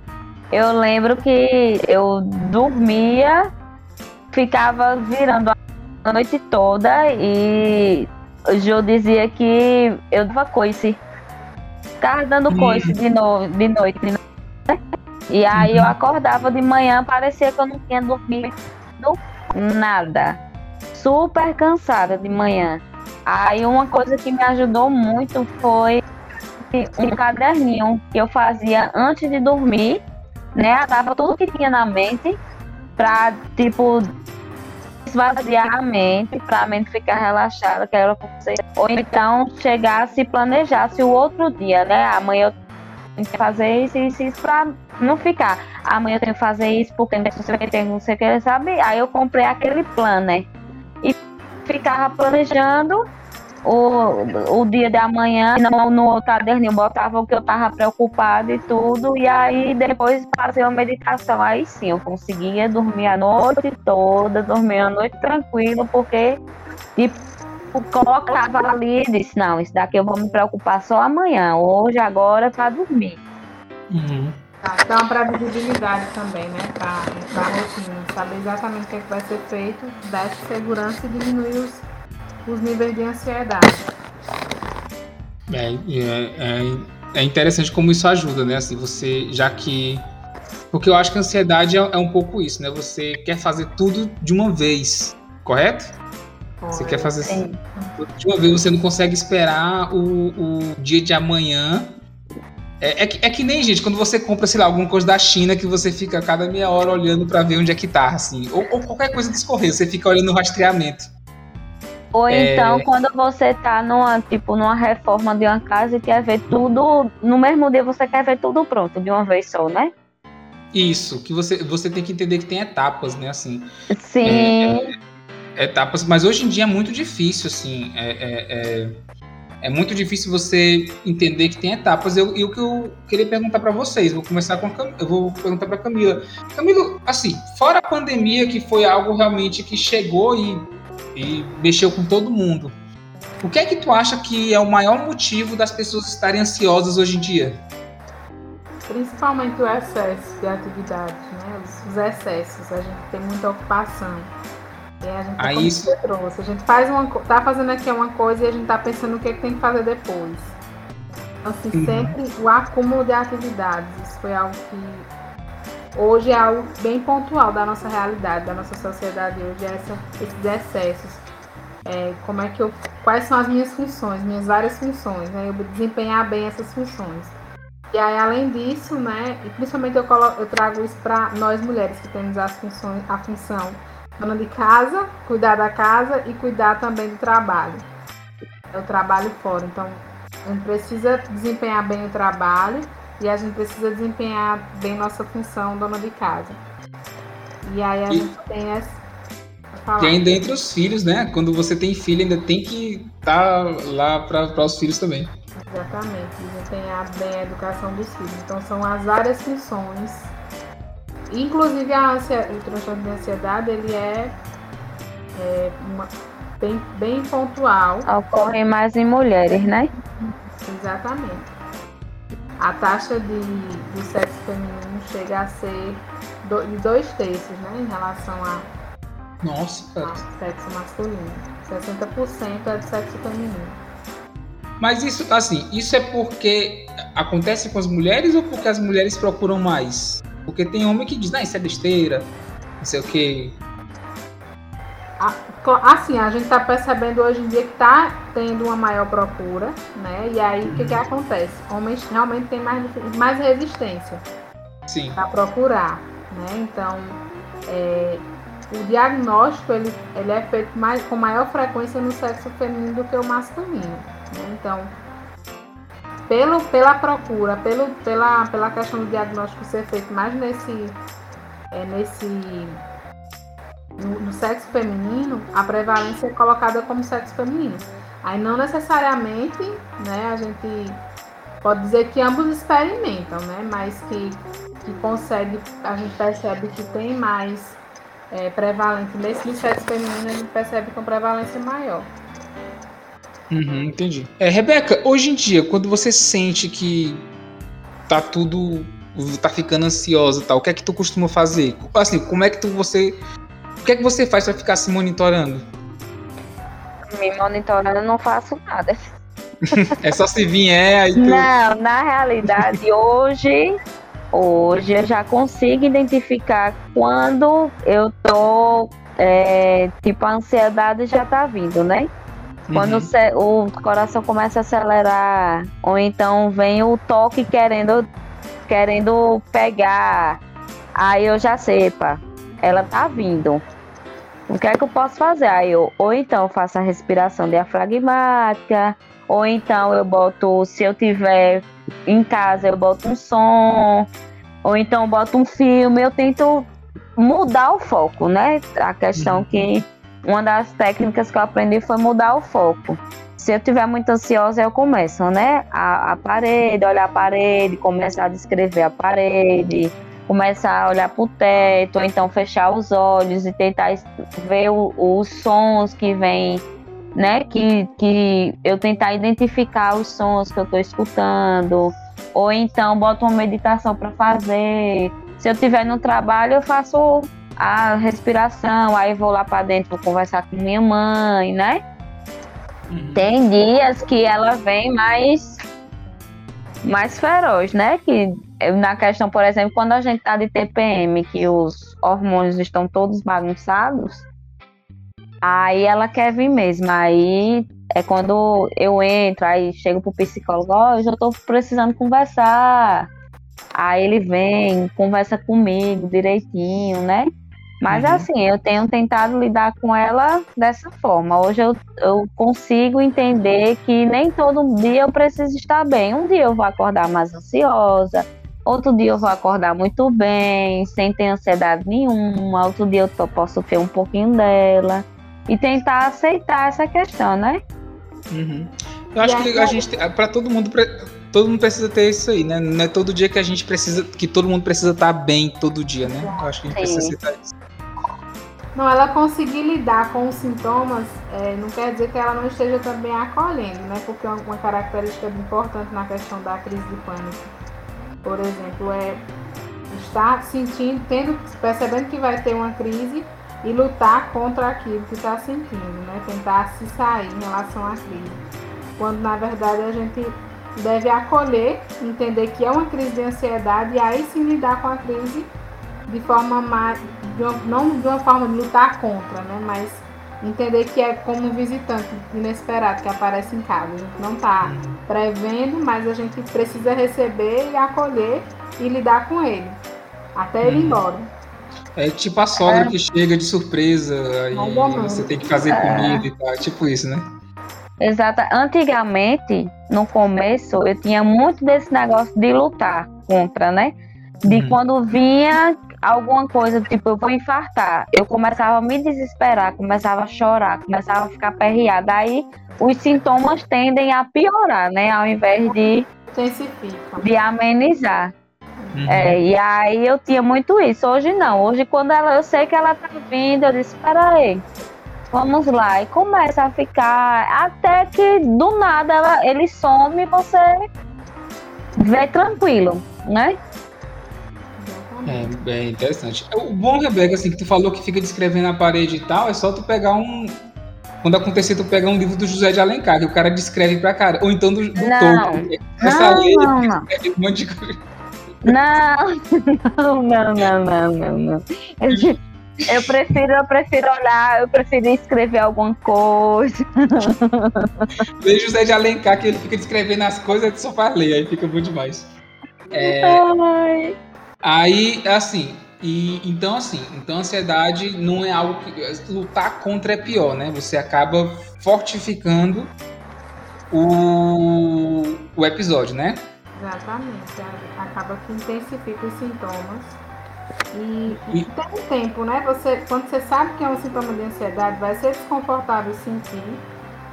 Eu lembro que eu dormia, ficava virando a noite toda e o Jô dizia que eu dava coice. Ficava dando hum. coice de, no, de noite. De noite. E aí eu acordava de manhã, parecia que eu não tinha dormido nada. Super cansada de manhã. Aí uma coisa que me ajudou muito foi um caderninho que eu fazia antes de dormir, né? Dava tudo que tinha na mente pra, tipo, esvaziar a mente, pra mente ficar relaxada, que era você. Ou então chegar a se planejar se o outro dia, né? Amanhã eu tenho que fazer isso, isso, isso pra não ficar. Amanhã eu tenho que fazer isso porque não sei o que, tem, não sei o que, sabe? Aí eu comprei aquele planner e ficava planejando o, o dia de amanhã, no, no caderninho botava o que eu tava preocupado e tudo, e aí depois fazer uma meditação. Aí sim, eu conseguia dormir a noite toda, dormir a noite tranquilo, porque tipo, colocava ali e disse, não, isso daqui eu vou me preocupar só amanhã, hoje, agora, para dormir. Uhum. Tá, então, para visibilidade também, né? Para a rotina, saber exatamente o que, é que vai ser feito, dar segurança e diminuir os, os níveis de ansiedade. É, é, é, é, interessante como isso ajuda, né? Assim, você, já que. Porque eu acho que a ansiedade é, é um pouco isso, né? Você quer fazer tudo de uma vez, correto? Você quer fazer Sim. de uma vez, você não consegue esperar o, o dia de amanhã. É, é, que, é que nem, gente, quando você compra, sei lá, alguma coisa da China que você fica a cada meia hora olhando para ver onde é que tá, assim. Ou, ou qualquer coisa discorrer, você fica olhando o rastreamento. Ou é... então, quando você tá numa, tipo, numa reforma de uma casa e quer ver tudo, no mesmo dia você quer ver tudo pronto, de uma vez só, né? Isso, que você, você tem que entender que tem etapas, né, assim. Sim. É, é, etapas, mas hoje em dia é muito difícil, assim, é, é, muito difícil você entender que tem etapas. Eu, e o que eu queria perguntar para vocês, vou começar com a Cam... eu vou perguntar para Camila. Camila, assim, fora a pandemia que foi algo realmente que chegou e e mexeu com todo mundo. O que é que tu acha que é o maior motivo das pessoas estarem ansiosas hoje em dia? Principalmente o excesso de atividades, né? Os, excessos. A gente tem muita ocupação. E a gente, isso... trouxe, a gente faz uma, tá fazendo aqui uma coisa e a gente tá pensando o que, é que tem que fazer depois. Então, assim, uhum. sempre o acúmulo de atividades. Isso foi algo que hoje é algo bem pontual da nossa realidade, da nossa sociedade hoje, é essa, esses excessos é, como é que eu, quais são as minhas funções, minhas várias funções, né? Eu desempenhar bem essas funções. E aí, além disso, né, e principalmente eu, coloco, eu trago isso para nós mulheres que temos as funções, a função dona de casa, cuidar da casa e cuidar também do trabalho. É o trabalho fora. Então, a gente precisa desempenhar bem o trabalho e a gente precisa desempenhar bem nossa função dona de casa. E aí a e... gente tem essa. E ainda entre os filhos, né? Quando você tem filho, ainda tem que estar tá lá para os filhos também. Exatamente, desempenhar bem a educação dos filhos. Então são as várias funções. Inclusive a ansia, o transtorno de ansiedade, ele é, é uma, bem, bem pontual. Ocorre mais em mulheres, né? Exatamente. A taxa de, de sexo feminino chega a ser do, de dois terços, né? Em relação a nossa, cara. Sexo masculino. 60% é de sexo feminino. Mas isso, assim, isso é porque acontece com as mulheres ou porque as mulheres procuram mais? Porque tem homem que diz, não, isso é besteira, não sei o quê. Assim, a gente está percebendo hoje em dia que está tendo uma maior procura, né? E aí o que, que acontece? Homens realmente têm mais, mais resistência. para procurar, né? Então, é, o diagnóstico ele, ele é feito mais, com maior frequência no sexo feminino do que o masculino. Né? Então, pelo, pela procura, pelo, pela, pela questão do diagnóstico ser feito mais nesse, é, nesse no, no, sexo feminino, a prevalência é colocada como sexo feminino. Aí não necessariamente, né, a gente pode dizer que ambos experimentam, né, mas que, que consegue, a gente percebe que tem mais é, nesse sexo feminino, a gente percebe com prevalência maior. Uhum, entendi. É, Rebeca, hoje em dia, quando você sente que tá tudo. tá ficando ansiosa e tal, o que é que tu costuma fazer? Assim, como é que tu você. O que é que você faz para ficar se monitorando? Me monitorando, eu não faço nada. é só se vier aí tu... Não, na realidade, hoje. Hoje eu já consigo identificar quando eu tô. É, tipo, a ansiedade já tá vindo, né? Quando uhum. o coração começa a acelerar, ou então vem o toque querendo, querendo pegar, aí eu já sei, pá, ela tá vindo. O que é que eu posso fazer? Aí eu, ou então eu faço a respiração diafragmática, ou então eu boto, se eu tiver em casa, eu boto um som, ou então eu boto um filme, eu tento mudar o foco, né? A questão uhum. que uma das técnicas que eu aprendi foi mudar o foco. Se eu estiver muito ansiosa, eu começo, né? A, a parede, olhar a parede, começar a descrever a parede, começar a olhar para o teto, ou então fechar os olhos e tentar ver o, os sons que vêm, né? Que, que eu tentar identificar os sons que eu estou escutando, ou então boto uma meditação para fazer. Se eu estiver no trabalho, eu faço a respiração, aí vou lá para dentro vou conversar com minha mãe, né? Uhum. Tem dias que ela vem mais mais feroz, né? Que na questão, por exemplo, quando a gente tá de TPM, que os hormônios estão todos bagunçados, aí ela quer vir mesmo. Aí é quando eu entro, aí chego pro psicólogo, ó, oh, eu já tô precisando conversar. Aí ele vem, conversa comigo direitinho, né? Mas uhum. assim, eu tenho tentado lidar com ela dessa forma. Hoje eu, eu consigo entender que nem todo dia eu preciso estar bem. Um dia eu vou acordar mais ansiosa, outro dia eu vou acordar muito bem, sem ter ansiedade nenhuma, outro dia eu tô, posso ter um pouquinho dela. E tentar aceitar essa questão, né? Uhum. Eu acho que a gente, para todo mundo, todo mundo precisa ter isso aí, né? Não é todo dia que a gente precisa, que todo mundo precisa estar bem todo dia, né? Eu acho que a gente Sim. precisa aceitar isso. Não, ela conseguir lidar com os sintomas é, não quer dizer que ela não esteja também acolhendo, né? Porque uma característica importante na questão da crise de pânico, por exemplo, é estar sentindo, tendo, percebendo que vai ter uma crise e lutar contra aquilo que está sentindo, né? Tentar se sair em relação à crise. Quando na verdade a gente deve acolher, entender que é uma crise de ansiedade e aí sim lidar com a crise de forma mais. De uma, não de uma forma de lutar contra, né? Mas entender que é como um visitante inesperado que aparece em casa. A gente não está prevendo, mas a gente precisa receber e acolher e lidar com ele. Até ele ir uhum. embora. É tipo a sogra é. que chega de surpresa e você tem que fazer é. comida e tal. É tipo isso, né? Exato. Antigamente, no começo, eu tinha muito desse negócio de lutar contra, né? De hum. quando vinha alguma coisa, tipo, eu vou infartar, eu começava a me desesperar, começava a chorar, começava a ficar perreada. Aí os sintomas tendem a piorar, né? Ao invés de, de amenizar. Uhum. É, e aí eu tinha muito isso. Hoje não. Hoje, quando ela, eu sei que ela tá vindo, eu disse, espera aí. Vamos lá. E começa a ficar. Até que do nada ela, ele some e você vê tranquilo, né? É, é interessante. O bom, Rebeca, assim, que tu falou que fica descrevendo a parede e tal, é só tu pegar um. Quando acontecer, tu pegar um livro do José de Alencar, que o cara descreve pra cara. Ou então do, do não. Tolkien. Essa não, lei não, não. um monte de coisa. Não, não, não, não, não, não. Eu prefiro, eu prefiro olhar, eu prefiro escrever alguma coisa. Veja José de Alencar que ele fica descrevendo as coisas, só faz ler, aí fica bom demais. É... Ai. Aí, assim, e então assim, então ansiedade não é algo que lutar contra é pior, né? Você acaba fortificando o, o episódio, né? Exatamente. Acaba que intensifica os sintomas. E, e, tem um tempo, né? Você, quando você sabe que é um sintoma de ansiedade, vai ser desconfortável sentir,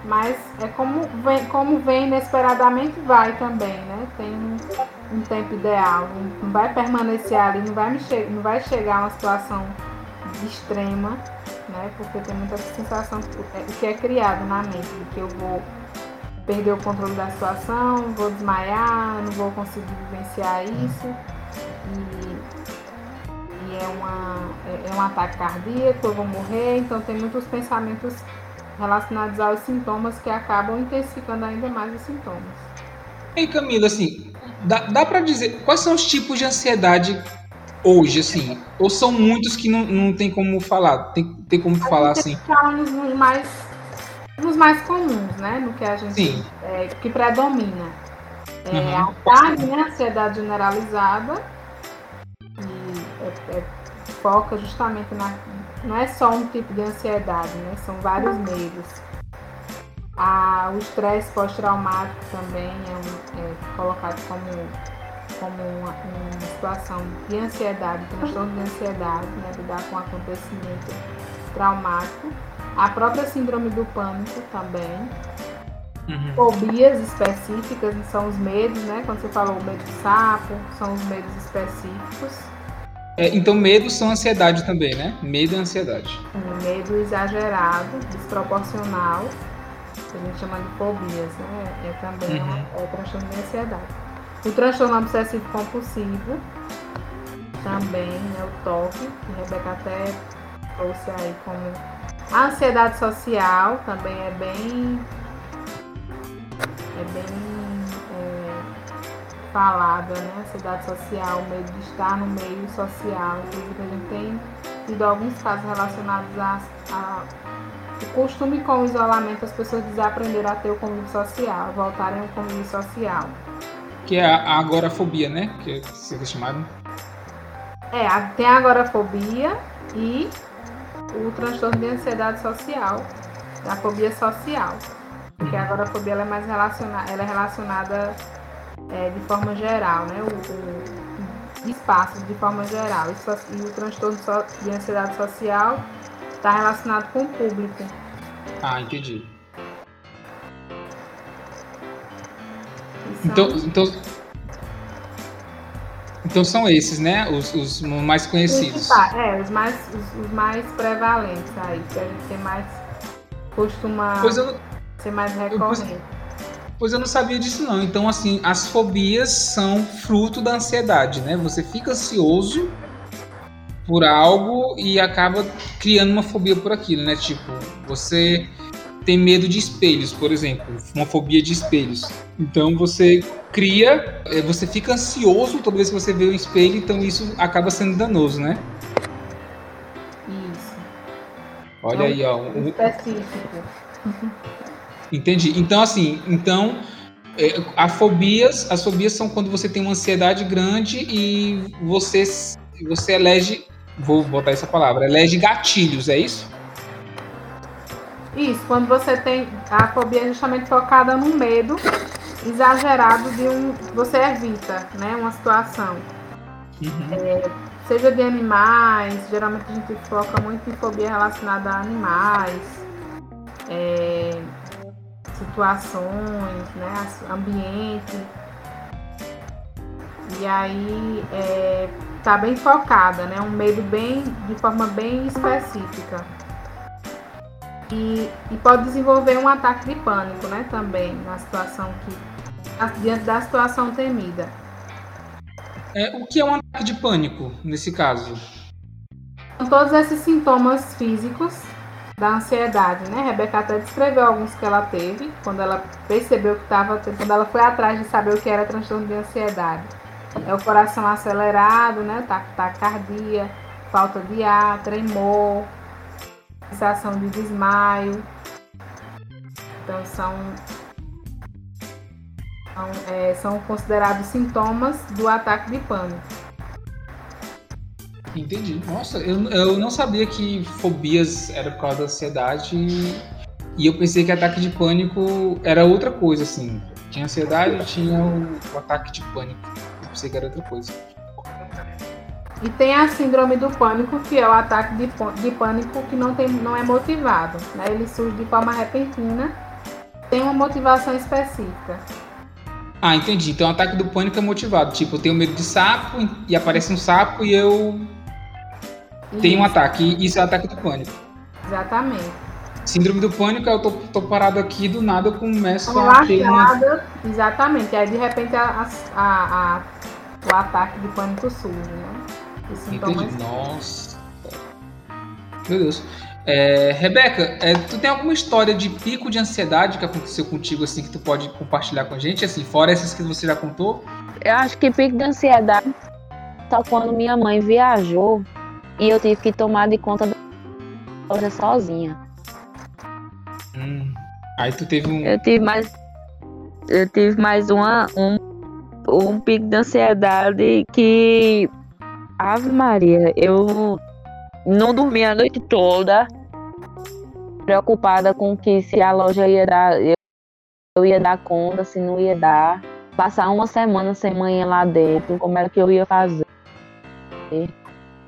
mas é como vem, como vem inesperadamente, vai também, né? Tem um, tempo ideal, não, vai permanecer ali, não vai, me não vai chegar a uma situação extrema, né? Porque tem muita sensação que é criado na mente de que eu vou perder o controle da situação, vou desmaiar, não vou conseguir vivenciar isso. E, e é, uma, é, é um ataque cardíaco, eu vou morrer. Então tem muitos pensamentos relacionados aos sintomas que acabam intensificando ainda mais os sintomas. E Camila, assim, dá, dá para dizer quais são os tipos de ansiedade hoje, assim? Ou são muitos que não, não tem como falar? Tem, tem como a falar assim? Nos mais nos mais comuns, né? No que a gente é, que predomina. É, uhum. A né? Ansiedade generalizada. E é, é, foca justamente na. Não é só um tipo de ansiedade, né? São vários medos. A, o estresse pós-traumático também é, um, é, colocado como, como uma, uma, situação de ansiedade, transtorno de ansiedade, né? Lidar com um acontecimento traumático. A própria síndrome do pânico também. Uhum. Fobias específicas são os medos, né? Quando você falou medo de sapo, são os medos específicos. É, então, medos são ansiedade também, né? Medo e ansiedade. Um medo exagerado, desproporcional, que a gente chama de fobias, né? É também uhum. uma, é transtorno de ansiedade. O transtorno obsessivo compulsivo também é o toque, que a Rebeca até trouxe aí como a ansiedade social também é bem. É bem é, falada, né? Ansiedade social, o medo de estar no meio social. Inclusive, a gente tem tido alguns casos relacionados a, a o costume com o isolamento, as pessoas desaprenderam a ter o convívio social, voltarem ao convívio social. Que é a agorafobia, né? Que você chamado. É, tem a agorafobia e o transtorno de ansiedade social, a fobia social. Porque a fobia é mais relacionada, ela é relacionada é, de forma geral, né? O, o espaço de forma geral. E, e o transtorno de ansiedade social está relacionado com o público. Ah, entendi. Então, então, então são esses, né? Os, os mais conhecidos. É, os mais, os, os, mais prevalentes aí, que a gente tem mais. costuma eu, ser mais recorrente. Pois, eu não sabia disso não. Então, assim, as fobias são fruto da ansiedade, né? Você fica ansioso por algo e acaba criando uma fobia por aquilo, né? Tipo, você tem medo de espelhos, por exemplo, uma fobia de espelhos. Então você cria, eh, você fica ansioso toda vez que você vê o espelho, então isso acaba sendo danoso, né? Isso. Olha é aí, ó. Um... Específico. Entendi. Então, assim, então é, a fobias, as fobias são quando você tem uma ansiedade grande e você, você elege, vou botar essa palavra, elege gatilhos, é isso? Isso, quando você tem a fobia é justamente focada no medo exagerado de um. Você evita, né? Uma situação. Uhum. É, seja de animais, geralmente a gente foca muito em fobia relacionada a animais, é, situações, né? Ambiente. E aí é, tá bem focada, né? Um medo bem de forma bem específica. E, e pode desenvolver um ataque de pânico, né? Também na situação que diante da situação temida. É, o que é um ataque de pânico nesse caso? São todos esses sintomas físicos da ansiedade, né? Rebeca até descreveu alguns que ela teve quando ela percebeu que estava, quando ela foi atrás de saber o que era transtorno de ansiedade. É o coração acelerado, né? Taquicardia, falta de ar, tremor, sensação de desmaio. Então, são, são, é, são considerados sintomas do ataque de pânico. Entendi. Nossa, eu, eu não sabia que fobias era por causa da ansiedade e eu pensei que ataque de pânico era outra coisa, assim. Tinha ansiedade e tinha o, o, ataque de pânico. Eu pensei que era outra coisa. E tem a síndrome do pânico, que é o ataque de, de pânico que não, tem, não é motivado. Né? Ele surge de forma repentina, tem uma motivação específica. Ah, entendi. Então o ataque do pânico é motivado. Tipo, eu tenho medo de sapo e aparece um sapo e eu tenho um ataque. Isso é o ataque do pânico. Exatamente. Síndrome do pânico é eu tô, tô parado aqui do nada eu começo Relaxada, a ter uma... Exatamente. Aí de repente a, a, a, o ataque de pânico surge, né? Entendi. Nossa. Meu Deus. É, Rebeca, é, tu tem alguma história de pico de ansiedade que aconteceu contigo, assim, que tu pode compartilhar com a gente, assim, fora essas que você já contou? Eu acho que pico de ansiedade só quando minha mãe viajou e eu tive que tomar de conta da loja sozinha. Hum. Aí tu teve um. Eu tive mais. Eu tive mais uma, um, um pico de ansiedade que. Ave Maria, eu não dormi a noite toda, preocupada com que se a loja ia dar, eu, eu ia dar conta, se não ia dar. Passar uma semana sem manhã lá dentro, como era que eu ia fazer.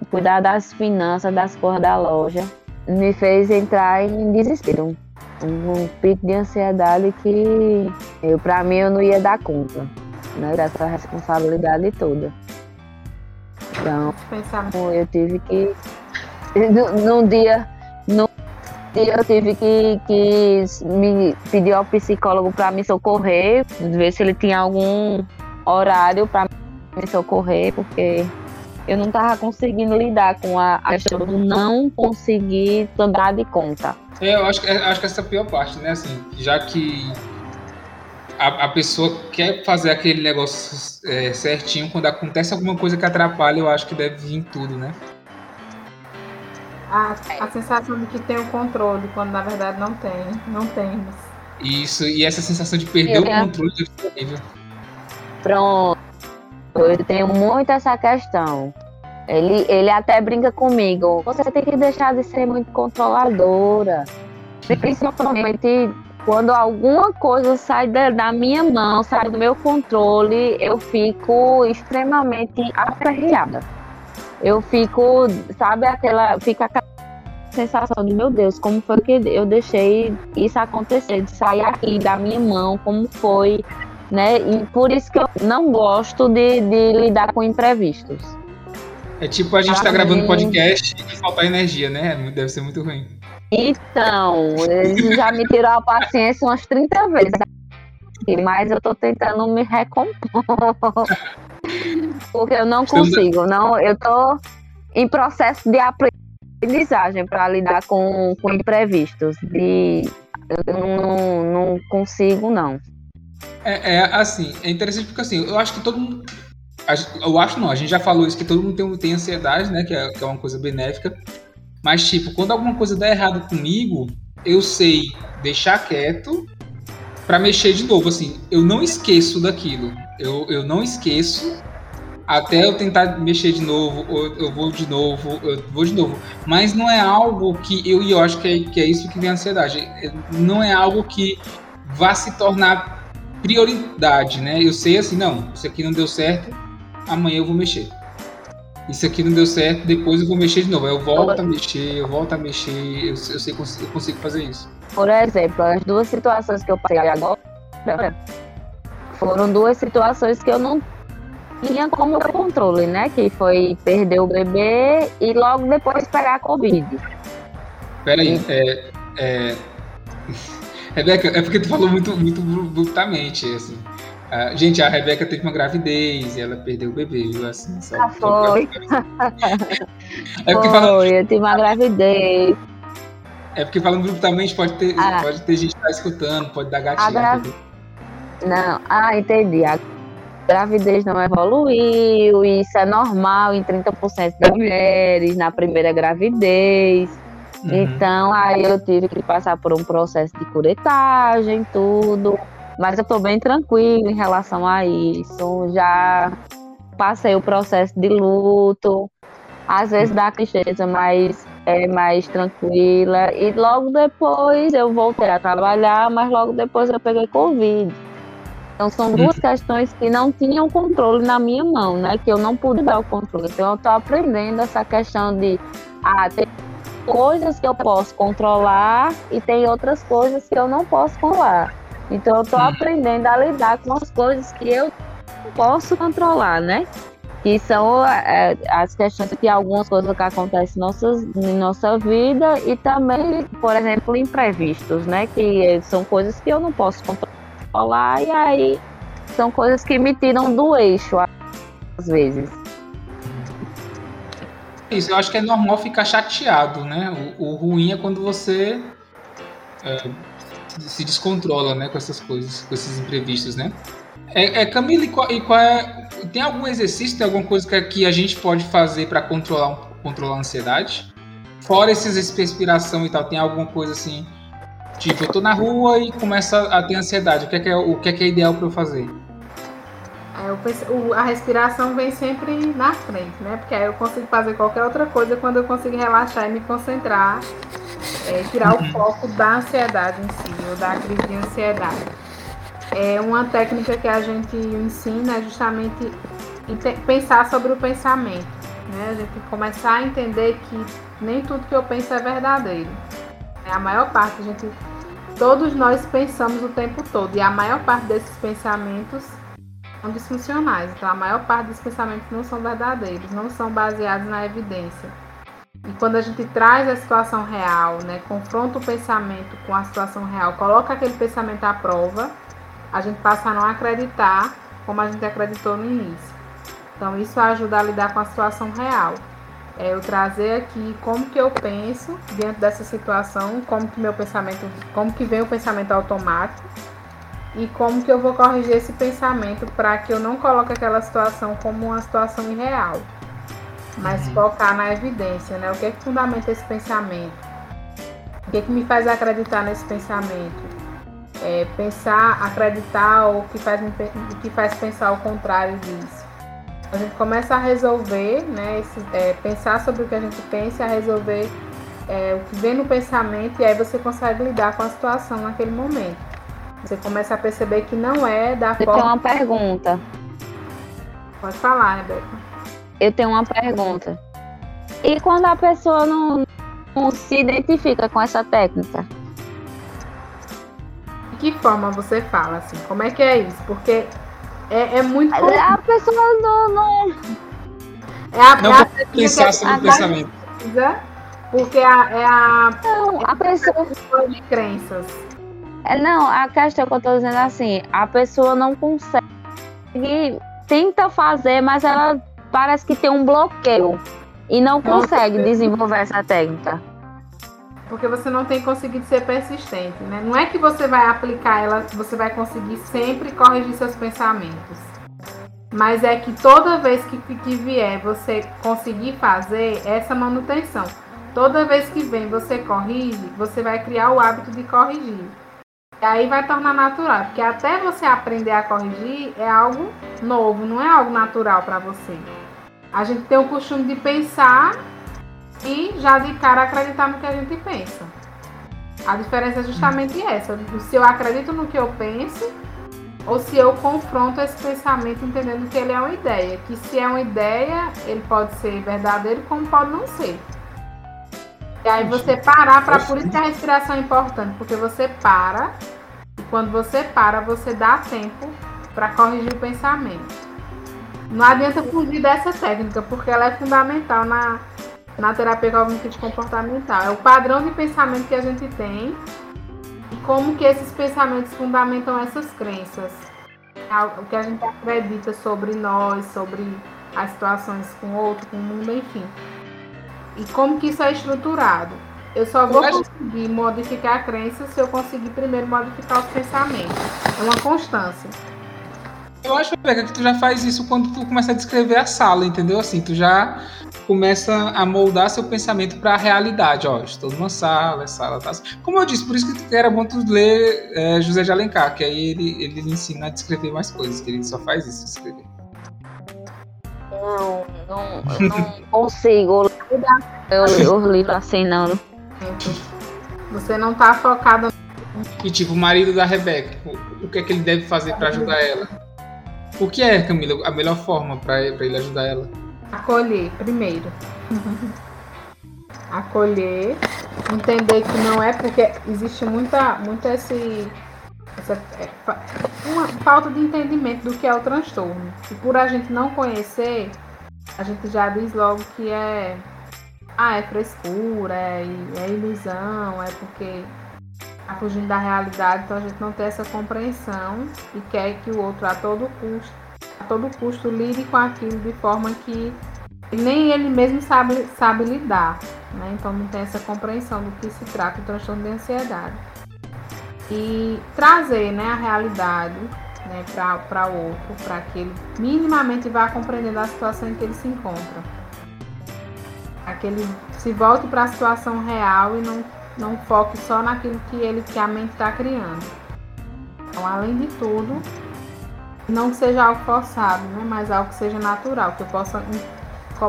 Cuidar das finanças, das coisas da loja, me fez entrar em desespero. Um, pico de ansiedade que eu, para mim eu não ia dar conta né, dessa responsabilidade toda. Então, eu tive que num dia, num dia eu tive que, que me pedir ao psicólogo para me socorrer, ver se ele tinha algum horário para me socorrer, porque eu não estava conseguindo lidar com a, questão do não conseguir dar de conta. É, eu acho, acho que essa é a pior parte, né? Assim, já que a, a pessoa quer fazer aquele negócio é, certinho, quando acontece alguma coisa que atrapalha, eu acho que deve vir tudo, né? A, a sensação de que tem o controle, quando na verdade não tem. Não temos. Isso, e essa sensação de perder eu o controle é terrível. Pronto. Eu tenho muito essa questão. Ele, ele até brinca comigo. Você tem que deixar de ser muito controladora. Principalmente quando alguma coisa sai da, da, minha mão, sai do meu controle, eu fico extremamente aperreada eu fico, sabe, aquela. Fica aquela sensação de meu Deus, como foi que eu deixei isso acontecer, de sair aqui da minha mão, como foi, né? E por isso que eu não gosto de, de lidar com imprevistos. É tipo a gente estar tá gravando podcast e faltar energia, né? Deve ser muito ruim. Então, eles já me tirou a paciência umas 30 vezes. Mas eu tô tentando me recompor. Porque eu não consigo, não, eu tô em processo de aprendizagem para lidar com, com imprevistos. De, eu não, não consigo, não. É, é, assim, é interessante porque assim, eu acho que todo mundo. Eu acho não, a gente já falou isso, que todo mundo tem, tem ansiedade, né? Que é, que é uma coisa benéfica. Mas, tipo, quando alguma coisa dá errado comigo, eu sei deixar quieto para mexer de novo. Assim, eu não esqueço daquilo. Eu, eu não esqueço até eu tentar mexer de novo, ou eu vou de novo, eu vou de novo. Mas não é algo que eu, e eu acho que é, que é isso que vem a ansiedade. Não é algo que vá se tornar prioridade, né? Eu sei assim, não, isso aqui não deu certo, amanhã eu vou mexer. Isso aqui não deu certo, depois eu vou mexer de novo. Eu volto a mexer, eu volto a mexer, eu, eu sei que eu consigo fazer isso. Por exemplo, as duas situações que eu passei agora foram duas situações que eu não tinha como controle, né? Que foi perder o bebê e logo depois pegar a Covid. Peraí, é, é... Rebeca, é porque tu falou muito, muito abruptamente, assim. Uh, gente, a Rebeca teve uma gravidez e ela perdeu o bebê, viu? Assim, só, ah, foi. é porque foi, falando... eu tive uma gravidez. É porque falando abruptamente pode ter, ah. pode ter gente que tá escutando, pode dar gatilho. Gra... Não, ah, entendi. A gravidez não evoluiu, isso é normal em 30% das mulheres na primeira gravidez. Uhum. Então, aí eu tive que passar por um processo de curetagem, tudo. Mas eu tô bem tranquila em relação a isso. Já passei o processo de luto. às vezes dá tristeza, mas é mais tranquila. E logo depois eu voltei a trabalhar, mas logo depois eu peguei Covid. Então são duas uhum. questões que não tinham controle na minha mão, né? Que eu não pude dar o controle. Então eu estou aprendendo essa questão de ah, tem coisas que eu posso controlar e tem outras coisas que eu não posso controlar. Então eu estou aprendendo a lidar com as coisas que eu posso controlar, né? que são é, as questões que algumas coisas que acontecem nossas, em nossa vida e também, por exemplo, imprevistos, né? Que são coisas que eu não posso controlar e aí são coisas que me tiram do eixo às vezes. Isso, eu acho que é normal ficar chateado, né? O, o ruim é quando você é, se descontrola, né, com essas coisas, com esses imprevistos, né? É, é Camila, e qual, e qual é, tem algum exercício, tem alguma coisa que, que a gente pode fazer para controlar, controlar a ansiedade? Fora esses respiração e tal, tem alguma coisa assim, tipo, eu tô na rua e começa a ter ansiedade, o que é, que é o que é, que é ideal para eu fazer? Eu a respiração vem sempre na frente, né? Porque aí eu consigo fazer qualquer outra coisa quando eu consigo relaxar e me concentrar, é, tirar o foco da ansiedade em si, ou da crise de ansiedade. É uma técnica que a gente ensina é justamente pensar sobre o pensamento. Né? A gente começar a entender que nem tudo que eu penso é verdadeiro. É a maior parte, a gente, todos nós pensamos o tempo todo e a maior parte desses pensamentos são disfuncionais. Então, a maior parte dos pensamentos não são verdadeiros, não são baseados na evidência. E quando a gente traz a situação real, né, confronta o pensamento com a situação real, coloca aquele pensamento à prova, a gente passa a não acreditar como a gente acreditou no início. Então isso ajuda a lidar com a situação real. É eu trazer aqui como que eu penso diante dessa situação, como que meu pensamento, como que vem o pensamento automático e como que eu vou corrigir esse pensamento para que eu não coloque aquela situação como uma situação irreal, mas uhum. focar na evidência, né? O que é que fundamenta esse pensamento? O que, é que me faz acreditar nesse pensamento? é, pensar, acreditar ou que faz, que faz pensar o contrário disso. A gente começa a resolver, né, esse, é, pensar sobre o que a gente pensa, a resolver é, o que vem no pensamento e aí você consegue lidar com a situação naquele momento. Você começa a perceber que não é da Eu forma. Eu tenho uma pergunta. Pode falar, Rebeca. Eu tenho uma pergunta. E quando a pessoa não, não se identifica com essa técnica? que forma você fala, assim? Como é que é isso? Porque é, é muito. A pessoa não. não... É a, não é a pensar sobre o pensamento. Porque a, é a. Não, a pessoa. de crenças. É, não, a questão que eu tô dizendo é assim: a pessoa não consegue. Tenta fazer, mas ela parece que tem um bloqueio. E não consegue desenvolver essa técnica. Porque você não tem conseguido ser persistente, né? Não é que você vai aplicar ela, você vai conseguir sempre corrigir seus pensamentos. Mas é que toda vez que, que vier você conseguir fazer essa manutenção, toda vez que vem você corrige, você vai criar o hábito de corrigir. Aí vai tornar natural, porque até você aprender a corrigir é algo novo, não é algo natural para você. A gente tem o costume de pensar e já de cara acreditar no que a gente pensa. A diferença é justamente essa, se eu acredito no que eu penso ou se eu confronto esse pensamento entendendo que ele é uma ideia, que se é uma ideia, ele pode ser verdadeiro como pode não ser. E aí você parar para por isso que a respiração é importante, porque você para e quando você para, você dá tempo para corrigir o pensamento. Não adianta fugir dessa técnica, porque ela é fundamental na na terapia cognitivo comportamental. É o padrão de pensamento que a gente tem e como que esses pensamentos fundamentam essas crenças. É o que a gente acredita sobre nós, sobre as situações com o outro, com o mundo, enfim. E como que isso é estruturado. Eu só vou conseguir modificar a crença se eu conseguir primeiro modificar os pensamentos. É uma constância. Eu acho, Rebeca, que tu já faz isso quando tu começa a descrever a sala, entendeu? Assim, tu já começa a moldar seu pensamento para a realidade. Ó, estou numa sala, a sala tá. Como eu disse, por isso que era bom tu ler é, José de Alencar, que aí ele, ele ensina a descrever mais coisas, que ele só faz isso, escrever. Não, não, não consigo ler os livros assim, não. Você não tá focada. E tipo, o marido da Rebeca, o que é que ele deve fazer para ajudar ela? O que é, Camila, a melhor forma para ele ajudar ela? Acolher, primeiro. Acolher, entender que não é porque existe muita, muito esse, essa, é, uma falta de entendimento do que é o transtorno. E por a gente não conhecer, a gente já diz logo que é ah, é frescura, é, é ilusão, é porque tá fugindo da realidade, então a gente não tem essa compreensão e quer que o outro a todo custo, a todo custo lide com aquilo de forma que nem ele mesmo sabe, sabe lidar, né? Então não tem essa compreensão do que se trata o transtorno de ansiedade. E trazer né, a realidade né, para o outro, para que ele minimamente vá compreendendo a situação em que ele se encontra. Para que ele se volte para a situação real e não não foque só naquilo que ele que a mente está criando. Então, além de tudo, não seja algo forçado, né? mas algo que seja natural, que eu possa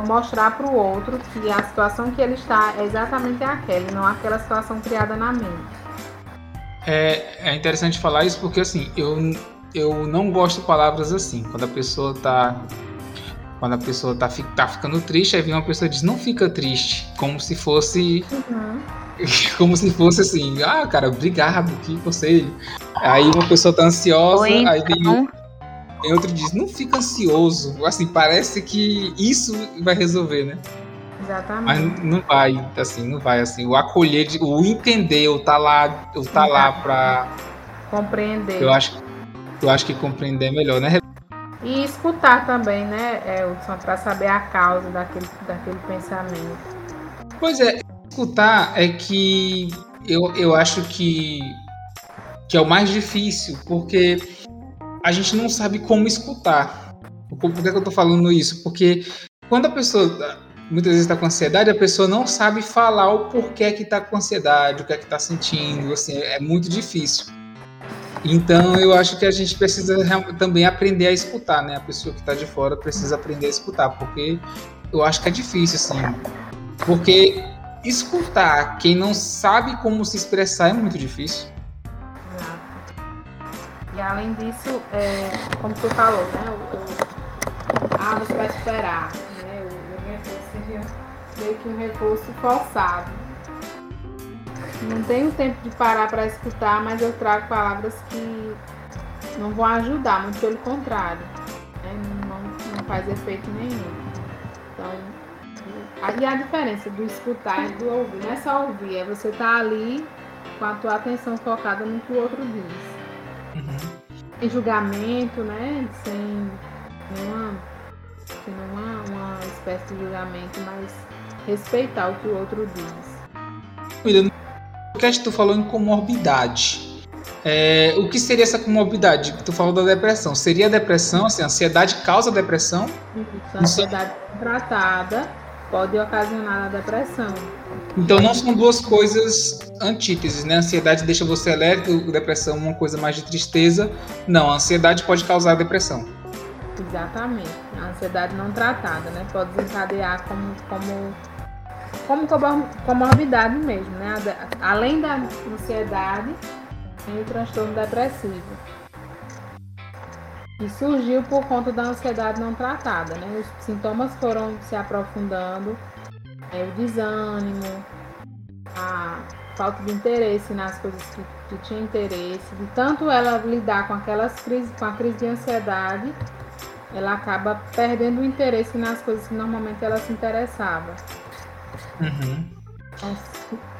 mostrar para o outro que a situação que ele está é exatamente aquela, não aquela situação criada na mente. É, é interessante falar isso porque assim, eu, eu não gosto de palavras assim. Quando a pessoa está quando a pessoa tá, tá ficando triste, aí vem uma pessoa e diz, não fica triste, como se fosse uhum. como se fosse assim, ah, cara, obrigado, que conselho. Aí uma pessoa tá ansiosa, então... aí vem, vem outro diz, não fica ansioso. Assim, parece que isso vai resolver, né? Exatamente. Mas não vai, assim, não vai, assim. O acolher, o entender, o tá lá, o tá lá pra... Compreender. Eu acho, eu acho que compreender é melhor, né? E escutar também, né, Hudson, para saber a causa daquele, daquele pensamento. Pois é, escutar é que eu, eu acho que, que é o mais difícil, porque a gente não sabe como escutar. Por que, que eu tô falando isso? Porque quando a pessoa muitas vezes está com ansiedade, a pessoa não sabe falar o porquê que está com ansiedade, o que é que está sentindo, assim, é muito difícil. Então eu acho que a gente precisa também aprender a escutar, né? A pessoa que está de fora precisa aprender a escutar, porque eu acho que é difícil, assim. Porque escutar quem não sabe como se expressar é muito difícil. Exato. E além disso, é, como você falou, né? O, o, ah, você vai esperar. Meio que um recurso forçado. Não tenho tempo de parar para escutar, mas eu trago palavras que não vão ajudar, muito pelo contrário. Né? Não, não faz efeito nenhum. Então, Aí a diferença do escutar e do ouvir. Não é só ouvir, é você estar tá ali com a tua atenção focada no que o outro diz. Uhum. Sem julgamento, né? Sem nenhuma, sem nenhuma uma espécie de julgamento, mas respeitar o que o outro diz. William, o que tu falou em comorbidade. É, o que seria essa comorbidade? Tu falou da depressão. Seria a depressão, assim, a ansiedade causa depressão? Isso, a ansiedade tratada pode ocasionar a depressão. Então não são duas coisas antíteses, né? A ansiedade deixa você elétrico, depressão uma coisa mais de tristeza. Não, a ansiedade pode causar depressão. Exatamente. A ansiedade não tratada, né? Pode desencadear como, como, como comorbidade mesmo, né? Além da ansiedade, tem o transtorno depressivo e surgiu por conta da ansiedade não tratada. Né? Os sintomas foram se aprofundando, é, o desânimo, a falta de interesse nas coisas que, que tinha interesse, de tanto ela lidar com aquelas crises, com a crise de ansiedade, ela acaba perdendo o interesse nas coisas que normalmente ela se interessava. Uhum.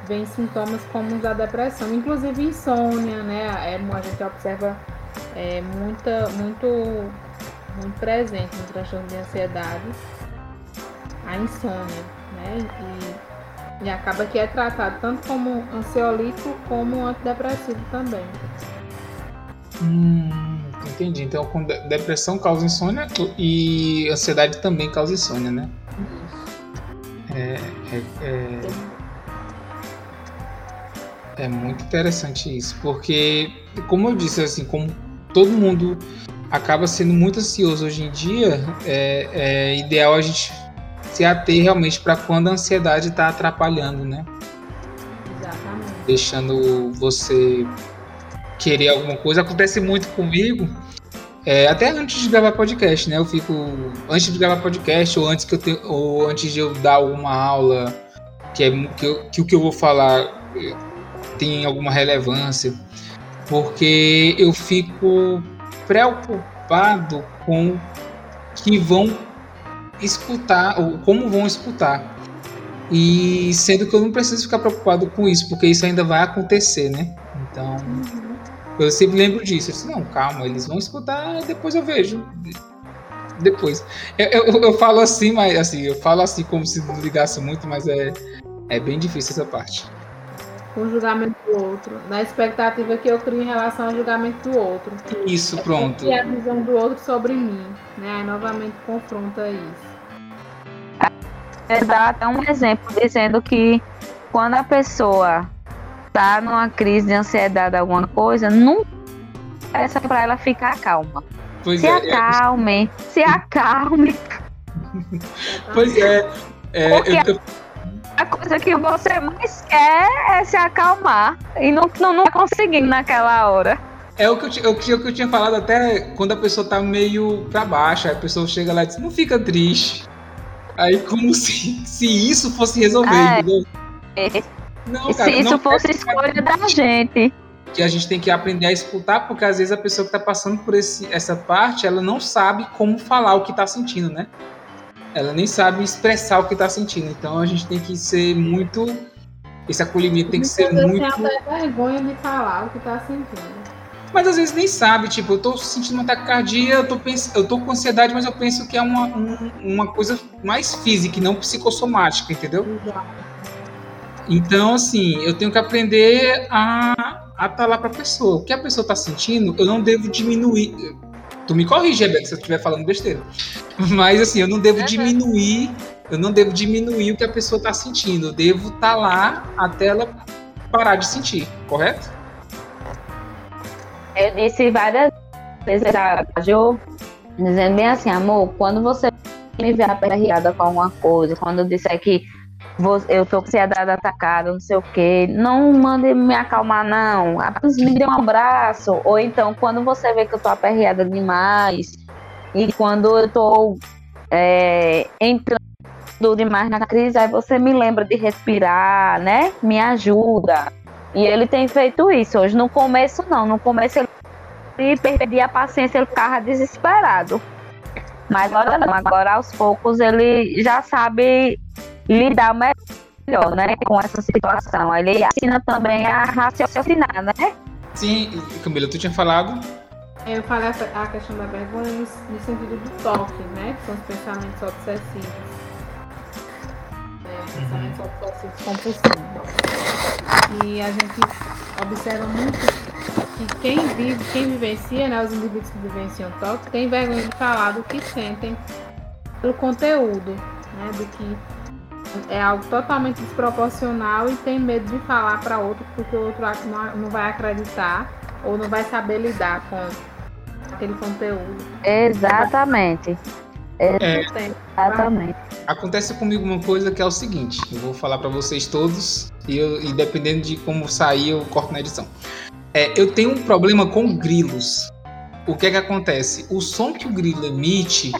Vem sintomas como os da depressão, inclusive insônia, né? É, a gente observa é muita, muito, muito presente no transtorno de ansiedade, a insônia, né? E, e acaba que é tratado tanto como ansiolítico como antidepressivo também. Hum, entendi. Então, depressão causa insônia e ansiedade também causa insônia, né? É, é, é, é, muito interessante isso, porque, como eu disse, assim, como todo mundo acaba sendo muito ansioso hoje em dia, é, é ideal a gente se ater realmente para quando a ansiedade está atrapalhando, né? Exatamente. Deixando você querer alguma coisa. Acontece muito comigo. É, até antes de gravar podcast, né? Eu fico. Antes de gravar podcast, ou antes que eu tenho, ou antes de eu dar alguma aula que, é, que, eu, que o que eu vou falar tem alguma relevância. Porque eu fico preocupado com que vão escutar, ou como vão escutar. E sendo que eu não preciso ficar preocupado com isso, porque isso ainda vai acontecer, né? Então, uhum. Eu sempre lembro disso. Eu disse, não, calma, eles vão escutar, depois eu vejo. Depois. Eu, eu, eu, falo assim, mas assim, eu falo assim como se não ligasse muito, mas é, é bem difícil essa parte com o julgamento do outro, na expectativa que eu crio em relação ao julgamento do outro. Isso, pronto. E a visão do outro sobre mim, né? Aí novamente confronta isso. É dar até um exemplo dizendo que quando a pessoa tá numa crise de ansiedade alguma coisa, não essa para ela ficar calma. Pois se é, acalme, é... se acalme. Pois é. é eu, a coisa que você mais quer é se acalmar. E não, não, não tá conseguindo naquela hora. É o que, eu, é o que eu tinha falado até quando a pessoa tá meio pra baixo. A pessoa chega lá e diz, não fica triste. Aí como se, se isso fosse resolver, é. entendeu? É. Não, cara, se isso fosse escolha da gente. Que a gente tem que aprender a escutar, porque às vezes a pessoa que tá passando por esse, essa parte, ela não sabe como falar o que tá sentindo, né? ela nem sabe expressar o que está sentindo. Então a gente tem que ser muito. Esse acolhimento tem que ser muito. Tem até vergonha de falar o que está sentindo. Mas às vezes nem sabe, tipo, eu tô sentindo uma taquicardia, eu tô, pens... eu tô com ansiedade, mas eu penso que é uma, um, uma coisa mais física e não psicossomática, entendeu? Então, assim, eu tenho que aprender a estar tá lá para a pessoa. O que a pessoa está sentindo, eu não devo diminuir. Tu me corrige, Rebeca, se eu estiver falando besteira. Mas assim, eu não devo diminuir, eu não devo diminuir o que a pessoa está sentindo. Eu devo estar tá lá até ela parar de sentir, correto? Eu disse várias vezes a Jo, dizendo bem assim, amor, quando você me ver aperreada com alguma coisa, quando eu disser que eu tô com ansiedade atacada, não sei o quê. Não mande me acalmar, não. Apenas me dê um abraço. Ou então, quando você vê que eu tô aperreada demais, e quando eu tô é, entrando demais na crise, aí você me lembra de respirar, né? Me ajuda. E ele tem feito isso. Hoje, no começo, não. No começo, ele perdia a paciência, ele ficava desesperado. Mas agora não. Agora, aos poucos, ele já sabe lidar melhor, né, com essa situação. Ele ensina também a raciocinar, né? Sim, Camila, tu tinha falado? Eu falei a questão da vergonha no, no sentido do toque, né? Que são os pensamentos obsessivos. Compulsivos. E a gente observa muito que quem vive, quem vivencia, né, os indivíduos que vivenciam toque, tem vergonha de falar do que sentem pelo conteúdo, né, do que é algo totalmente desproporcional e tem medo de falar para outro porque o outro não vai acreditar ou não vai saber lidar com aquele conteúdo. Exatamente. É, Exatamente. Acontece comigo uma coisa que é o seguinte, eu vou falar para vocês todos e, eu, e dependendo de como sair eu corto na edição. É, eu tenho um problema com grilos. O que é que acontece? O som que o grilo emite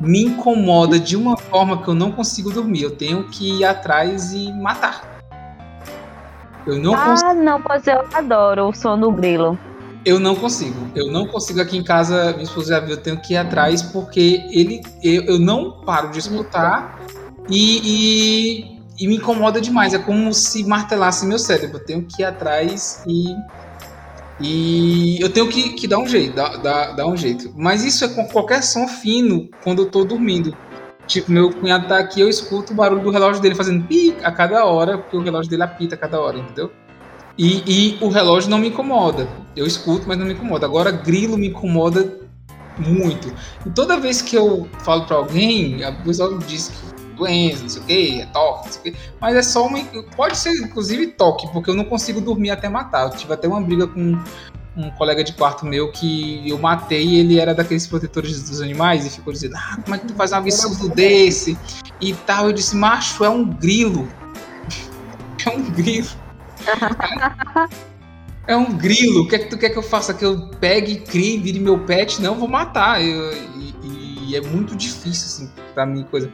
me incomoda de uma forma que eu não consigo dormir. Eu tenho que ir atrás e matar. Eu não ah, consigo. não, pois eu adoro o som do grilo. Eu não consigo. Eu não consigo aqui em casa, minha esposa já viu, eu tenho que ir atrás porque ele, eu, eu não paro de escutar e, e, e me incomoda demais. É como se martelasse meu cérebro. Eu tenho que ir atrás e e eu tenho que, que dar um jeito, dar, dar, dar um jeito. Mas isso é com qualquer som fino quando eu tô dormindo. Tipo, meu cunhado tá aqui, eu escuto o barulho do relógio dele fazendo pi a cada hora, porque o relógio dele apita a cada hora, entendeu? E, e o relógio não me incomoda. Eu escuto, mas não me incomoda. Agora, grilo me incomoda muito. E toda vez que eu falo para alguém, a pessoa diz que doença, não sei o que, é toque, não sei o que. Mas é só uma. Pode ser, inclusive, toque, porque eu não consigo dormir até matar. Eu tive até uma briga com um colega de quarto meu que eu matei e ele era daqueles protetores dos animais e ficou dizendo: Ah, como é que tu faz um absurdo desse? E tal. Eu disse: Macho, é um grilo. é um grilo. É um grilo. O que é que tu quer que eu faça? Que eu pegue, crie, vire meu pet? Não, vou matar. Eu, e, e, é muito difícil, assim, pra mim, coisa.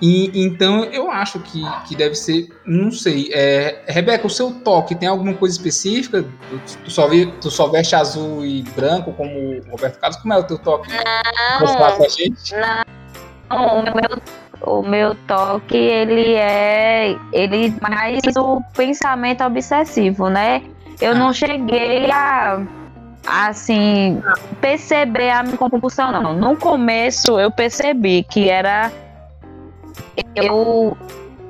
E, então eu acho que, que deve ser, não sei. É, Rebeca, o seu toque tem alguma coisa específica? Tu, tu, só, tu só veste azul e branco, como o Roberto Carlos? Como é o teu toque? Não, pra gente? não. O meu, o meu toque, ele é ele mais o pensamento obsessivo, né? Eu ah. não cheguei a assim perceber a minha compulsão não. No começo eu percebi que era eu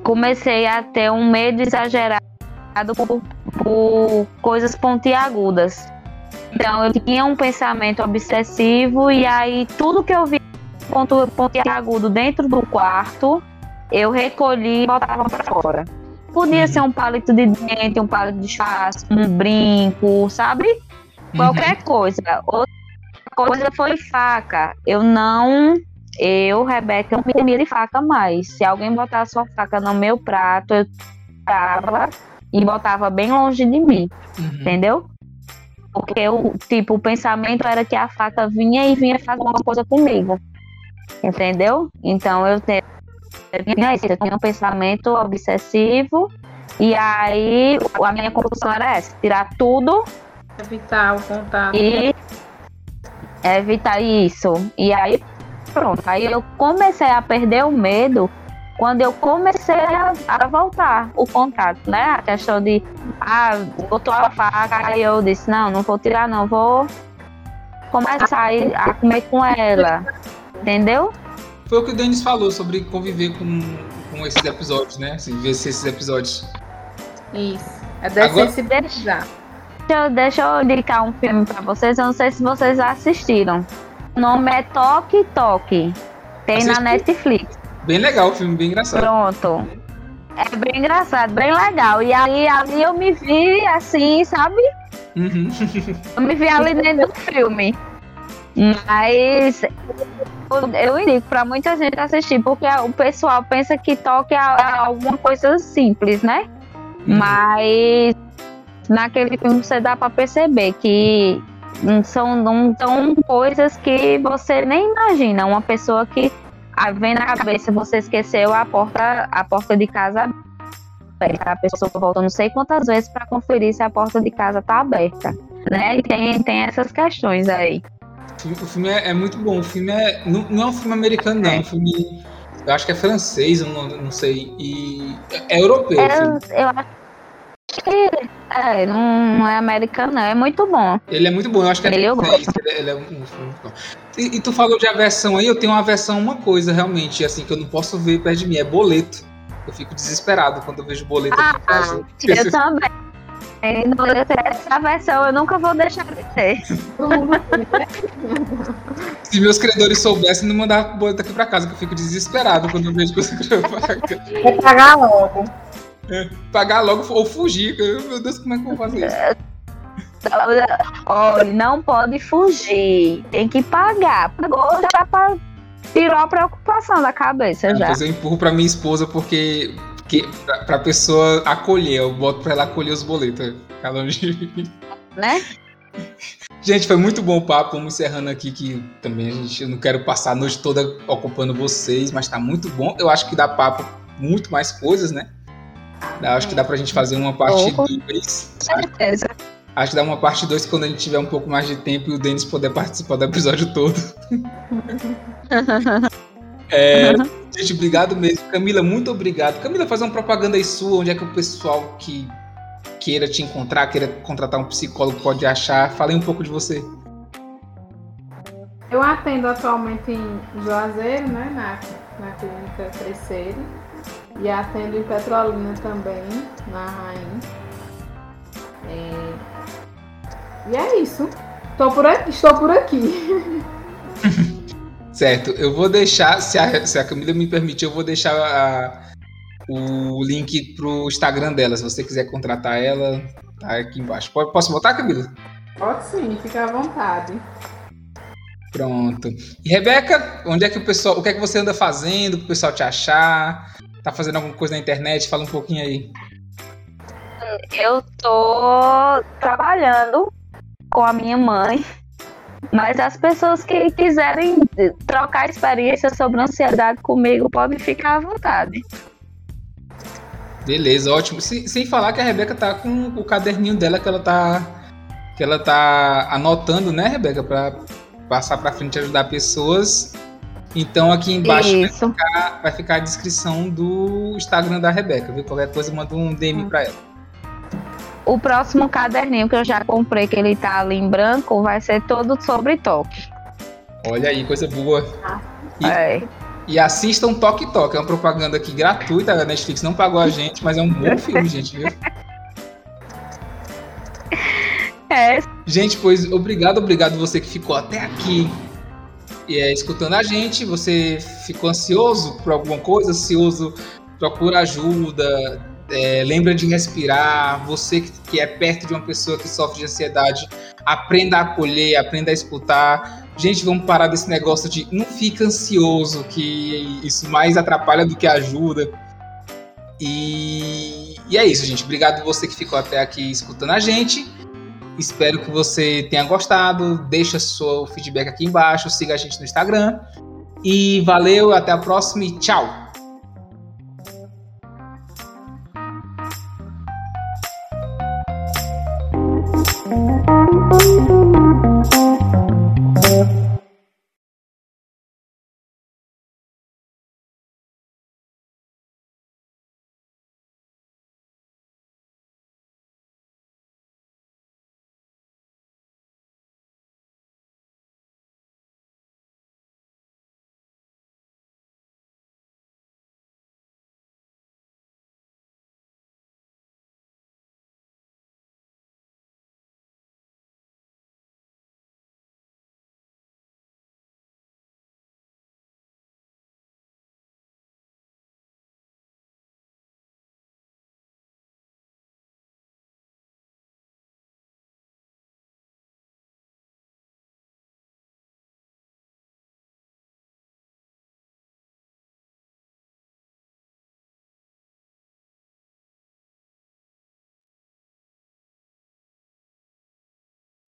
comecei a ter um medo exagerado por, por coisas pontiagudas. Então eu tinha um pensamento obsessivo e aí tudo que eu vi ponto, pontiagudo dentro do quarto, eu recolhi e botava para fora. Podia uhum. ser um palito de dente, um palito de chás, um brinco, sabe? Qualquer uhum. coisa. Outra coisa foi faca. Eu não eu, Rebeca, não me comia de faca mais. Se alguém botasse uma faca no meu prato, eu tava e botava bem longe de mim. Uhum. Entendeu? Porque o tipo, o pensamento era que a faca vinha e vinha fazer alguma coisa comigo. Entendeu? Então eu tinha um pensamento obsessivo e aí a minha conclusão era essa, tirar tudo. Evitar o contato. E evitar isso. E aí pronto. Aí eu comecei a perder o medo quando eu comecei a, a voltar o contato, né? A questão de, ah, botou a faca, aí eu disse, não, não vou tirar não, vou começar a comer com ela, entendeu? Foi o que o Denis falou sobre conviver com, com esses episódios, né? Assim, ver esses episódios. Isso, é dessensibilizar. Agora... Deixa eu indicar um filme pra vocês, eu não sei se vocês já assistiram. O nome é Toque Toque. Tem Assisti. na Netflix. Bem legal o filme, bem engraçado. Pronto. É bem engraçado, bem legal. E aí ali eu me vi assim, sabe? Uhum. eu me vi ali dentro do filme. Mas eu indico para muita gente assistir, porque o pessoal pensa que toque é alguma coisa simples, né? Uhum. Mas naquele filme você dá para perceber que são, não são coisas que você nem imagina. Uma pessoa que vem na cabeça você esqueceu a porta, a porta de casa aberta. A pessoa volta não sei quantas vezes para conferir se a porta de casa está aberta. Né? E tem, tem essas questões aí. O filme é, é muito bom. O filme é. Não, não, é um filme americano, não. É um filme. Eu acho que é francês, eu não, não sei. E é, é europeu. É, eu acho que é, não, é americano, não. É muito bom. Ele é muito bom, eu acho que é ele, gosto. Ele, é um filme bom. E, e, tu falou de aversão aí, eu tenho uma aversão uma coisa, realmente, assim, que eu não posso ver perto de mim, é boleto. Eu fico desesperado quando eu vejo boleto ah, aqui em casa. Eu também. Essa versão eu nunca vou deixar de ter. Se meus credores soubessem, não mandar boleto aqui pra casa, que eu fico desesperado quando eu vejo que eu Vou pagar logo. É, pagar logo ou fugir. Meu Deus, como é que eu vou fazer isso? Olha, não pode fugir. Tem que pagar. Pagou já pra... tirou a preocupação da cabeça é, já. Mas eu empurro pra minha esposa porque, porque pra, pra pessoa acolher. Eu boto pra ela acolher os boletos. Ficar longe de mim. Né? Gente, foi muito bom o papo. Vamos encerrando aqui que também a gente eu não quero passar a noite toda ocupando vocês, mas tá muito bom. Eu acho que dá papo muito mais coisas, né? Acho que dá pra gente fazer uma parte 2. certeza. Acho que dá uma parte 2 quando a gente tiver um pouco mais de tempo e o Denis puder participar do episódio todo. é, gente, obrigado mesmo. Camila, muito obrigado. Camila, faz uma propaganda aí sua, onde é que o pessoal que queira te encontrar, queira contratar um psicólogo pode achar. Falei um pouco de você. Eu atendo atualmente em Juazeiro, né, na, na clínica Cresceiro. E atendo em Petrolina também, na Rainha. É... E é isso. Por aqui, estou por aqui. certo, eu vou deixar, se a, se a Camila me permitir, eu vou deixar a, o link pro Instagram dela. Se você quiser contratar ela, tá aqui embaixo. Posso botar, Camila? Pode sim, fica à vontade. Pronto. E Rebeca, onde é que o pessoal, o que é que você anda fazendo para o pessoal te achar? Tá fazendo alguma coisa na internet? Fala um pouquinho aí. Eu tô trabalhando com a minha mãe, mas as pessoas que quiserem trocar experiência sobre ansiedade comigo podem ficar à vontade. Beleza, ótimo. Sem, sem falar que a Rebeca tá com o caderninho dela que ela tá que ela tá anotando, né, Rebeca, para passar para frente e ajudar pessoas. Então aqui embaixo vai ficar, vai ficar, a descrição do Instagram da Rebeca, viu? Qualquer coisa manda um DM para ela. O próximo caderninho que eu já comprei, que ele tá ali em branco, vai ser todo sobre toque. Olha aí, coisa boa. E, é. e assistam Toque Toque, é uma propaganda aqui gratuita, a Netflix não pagou a gente, mas é um bom filme, gente, viu? É. Gente, pois obrigado, obrigado você que ficou até aqui é, escutando a gente. Você ficou ansioso por alguma coisa, ansioso, procura ajuda, é, lembra de respirar. Você que, é perto de uma pessoa que sofre de ansiedade, aprenda a acolher, aprenda a escutar. Gente, vamos parar desse negócio de não fica ansioso, que isso mais atrapalha do que ajuda. E, e é isso, gente. Obrigado você que ficou até aqui escutando a gente. Espero que você tenha gostado. Deixa seu feedback aqui embaixo. Siga a gente no Instagram. E valeu, até a próxima e tchau! Thank you.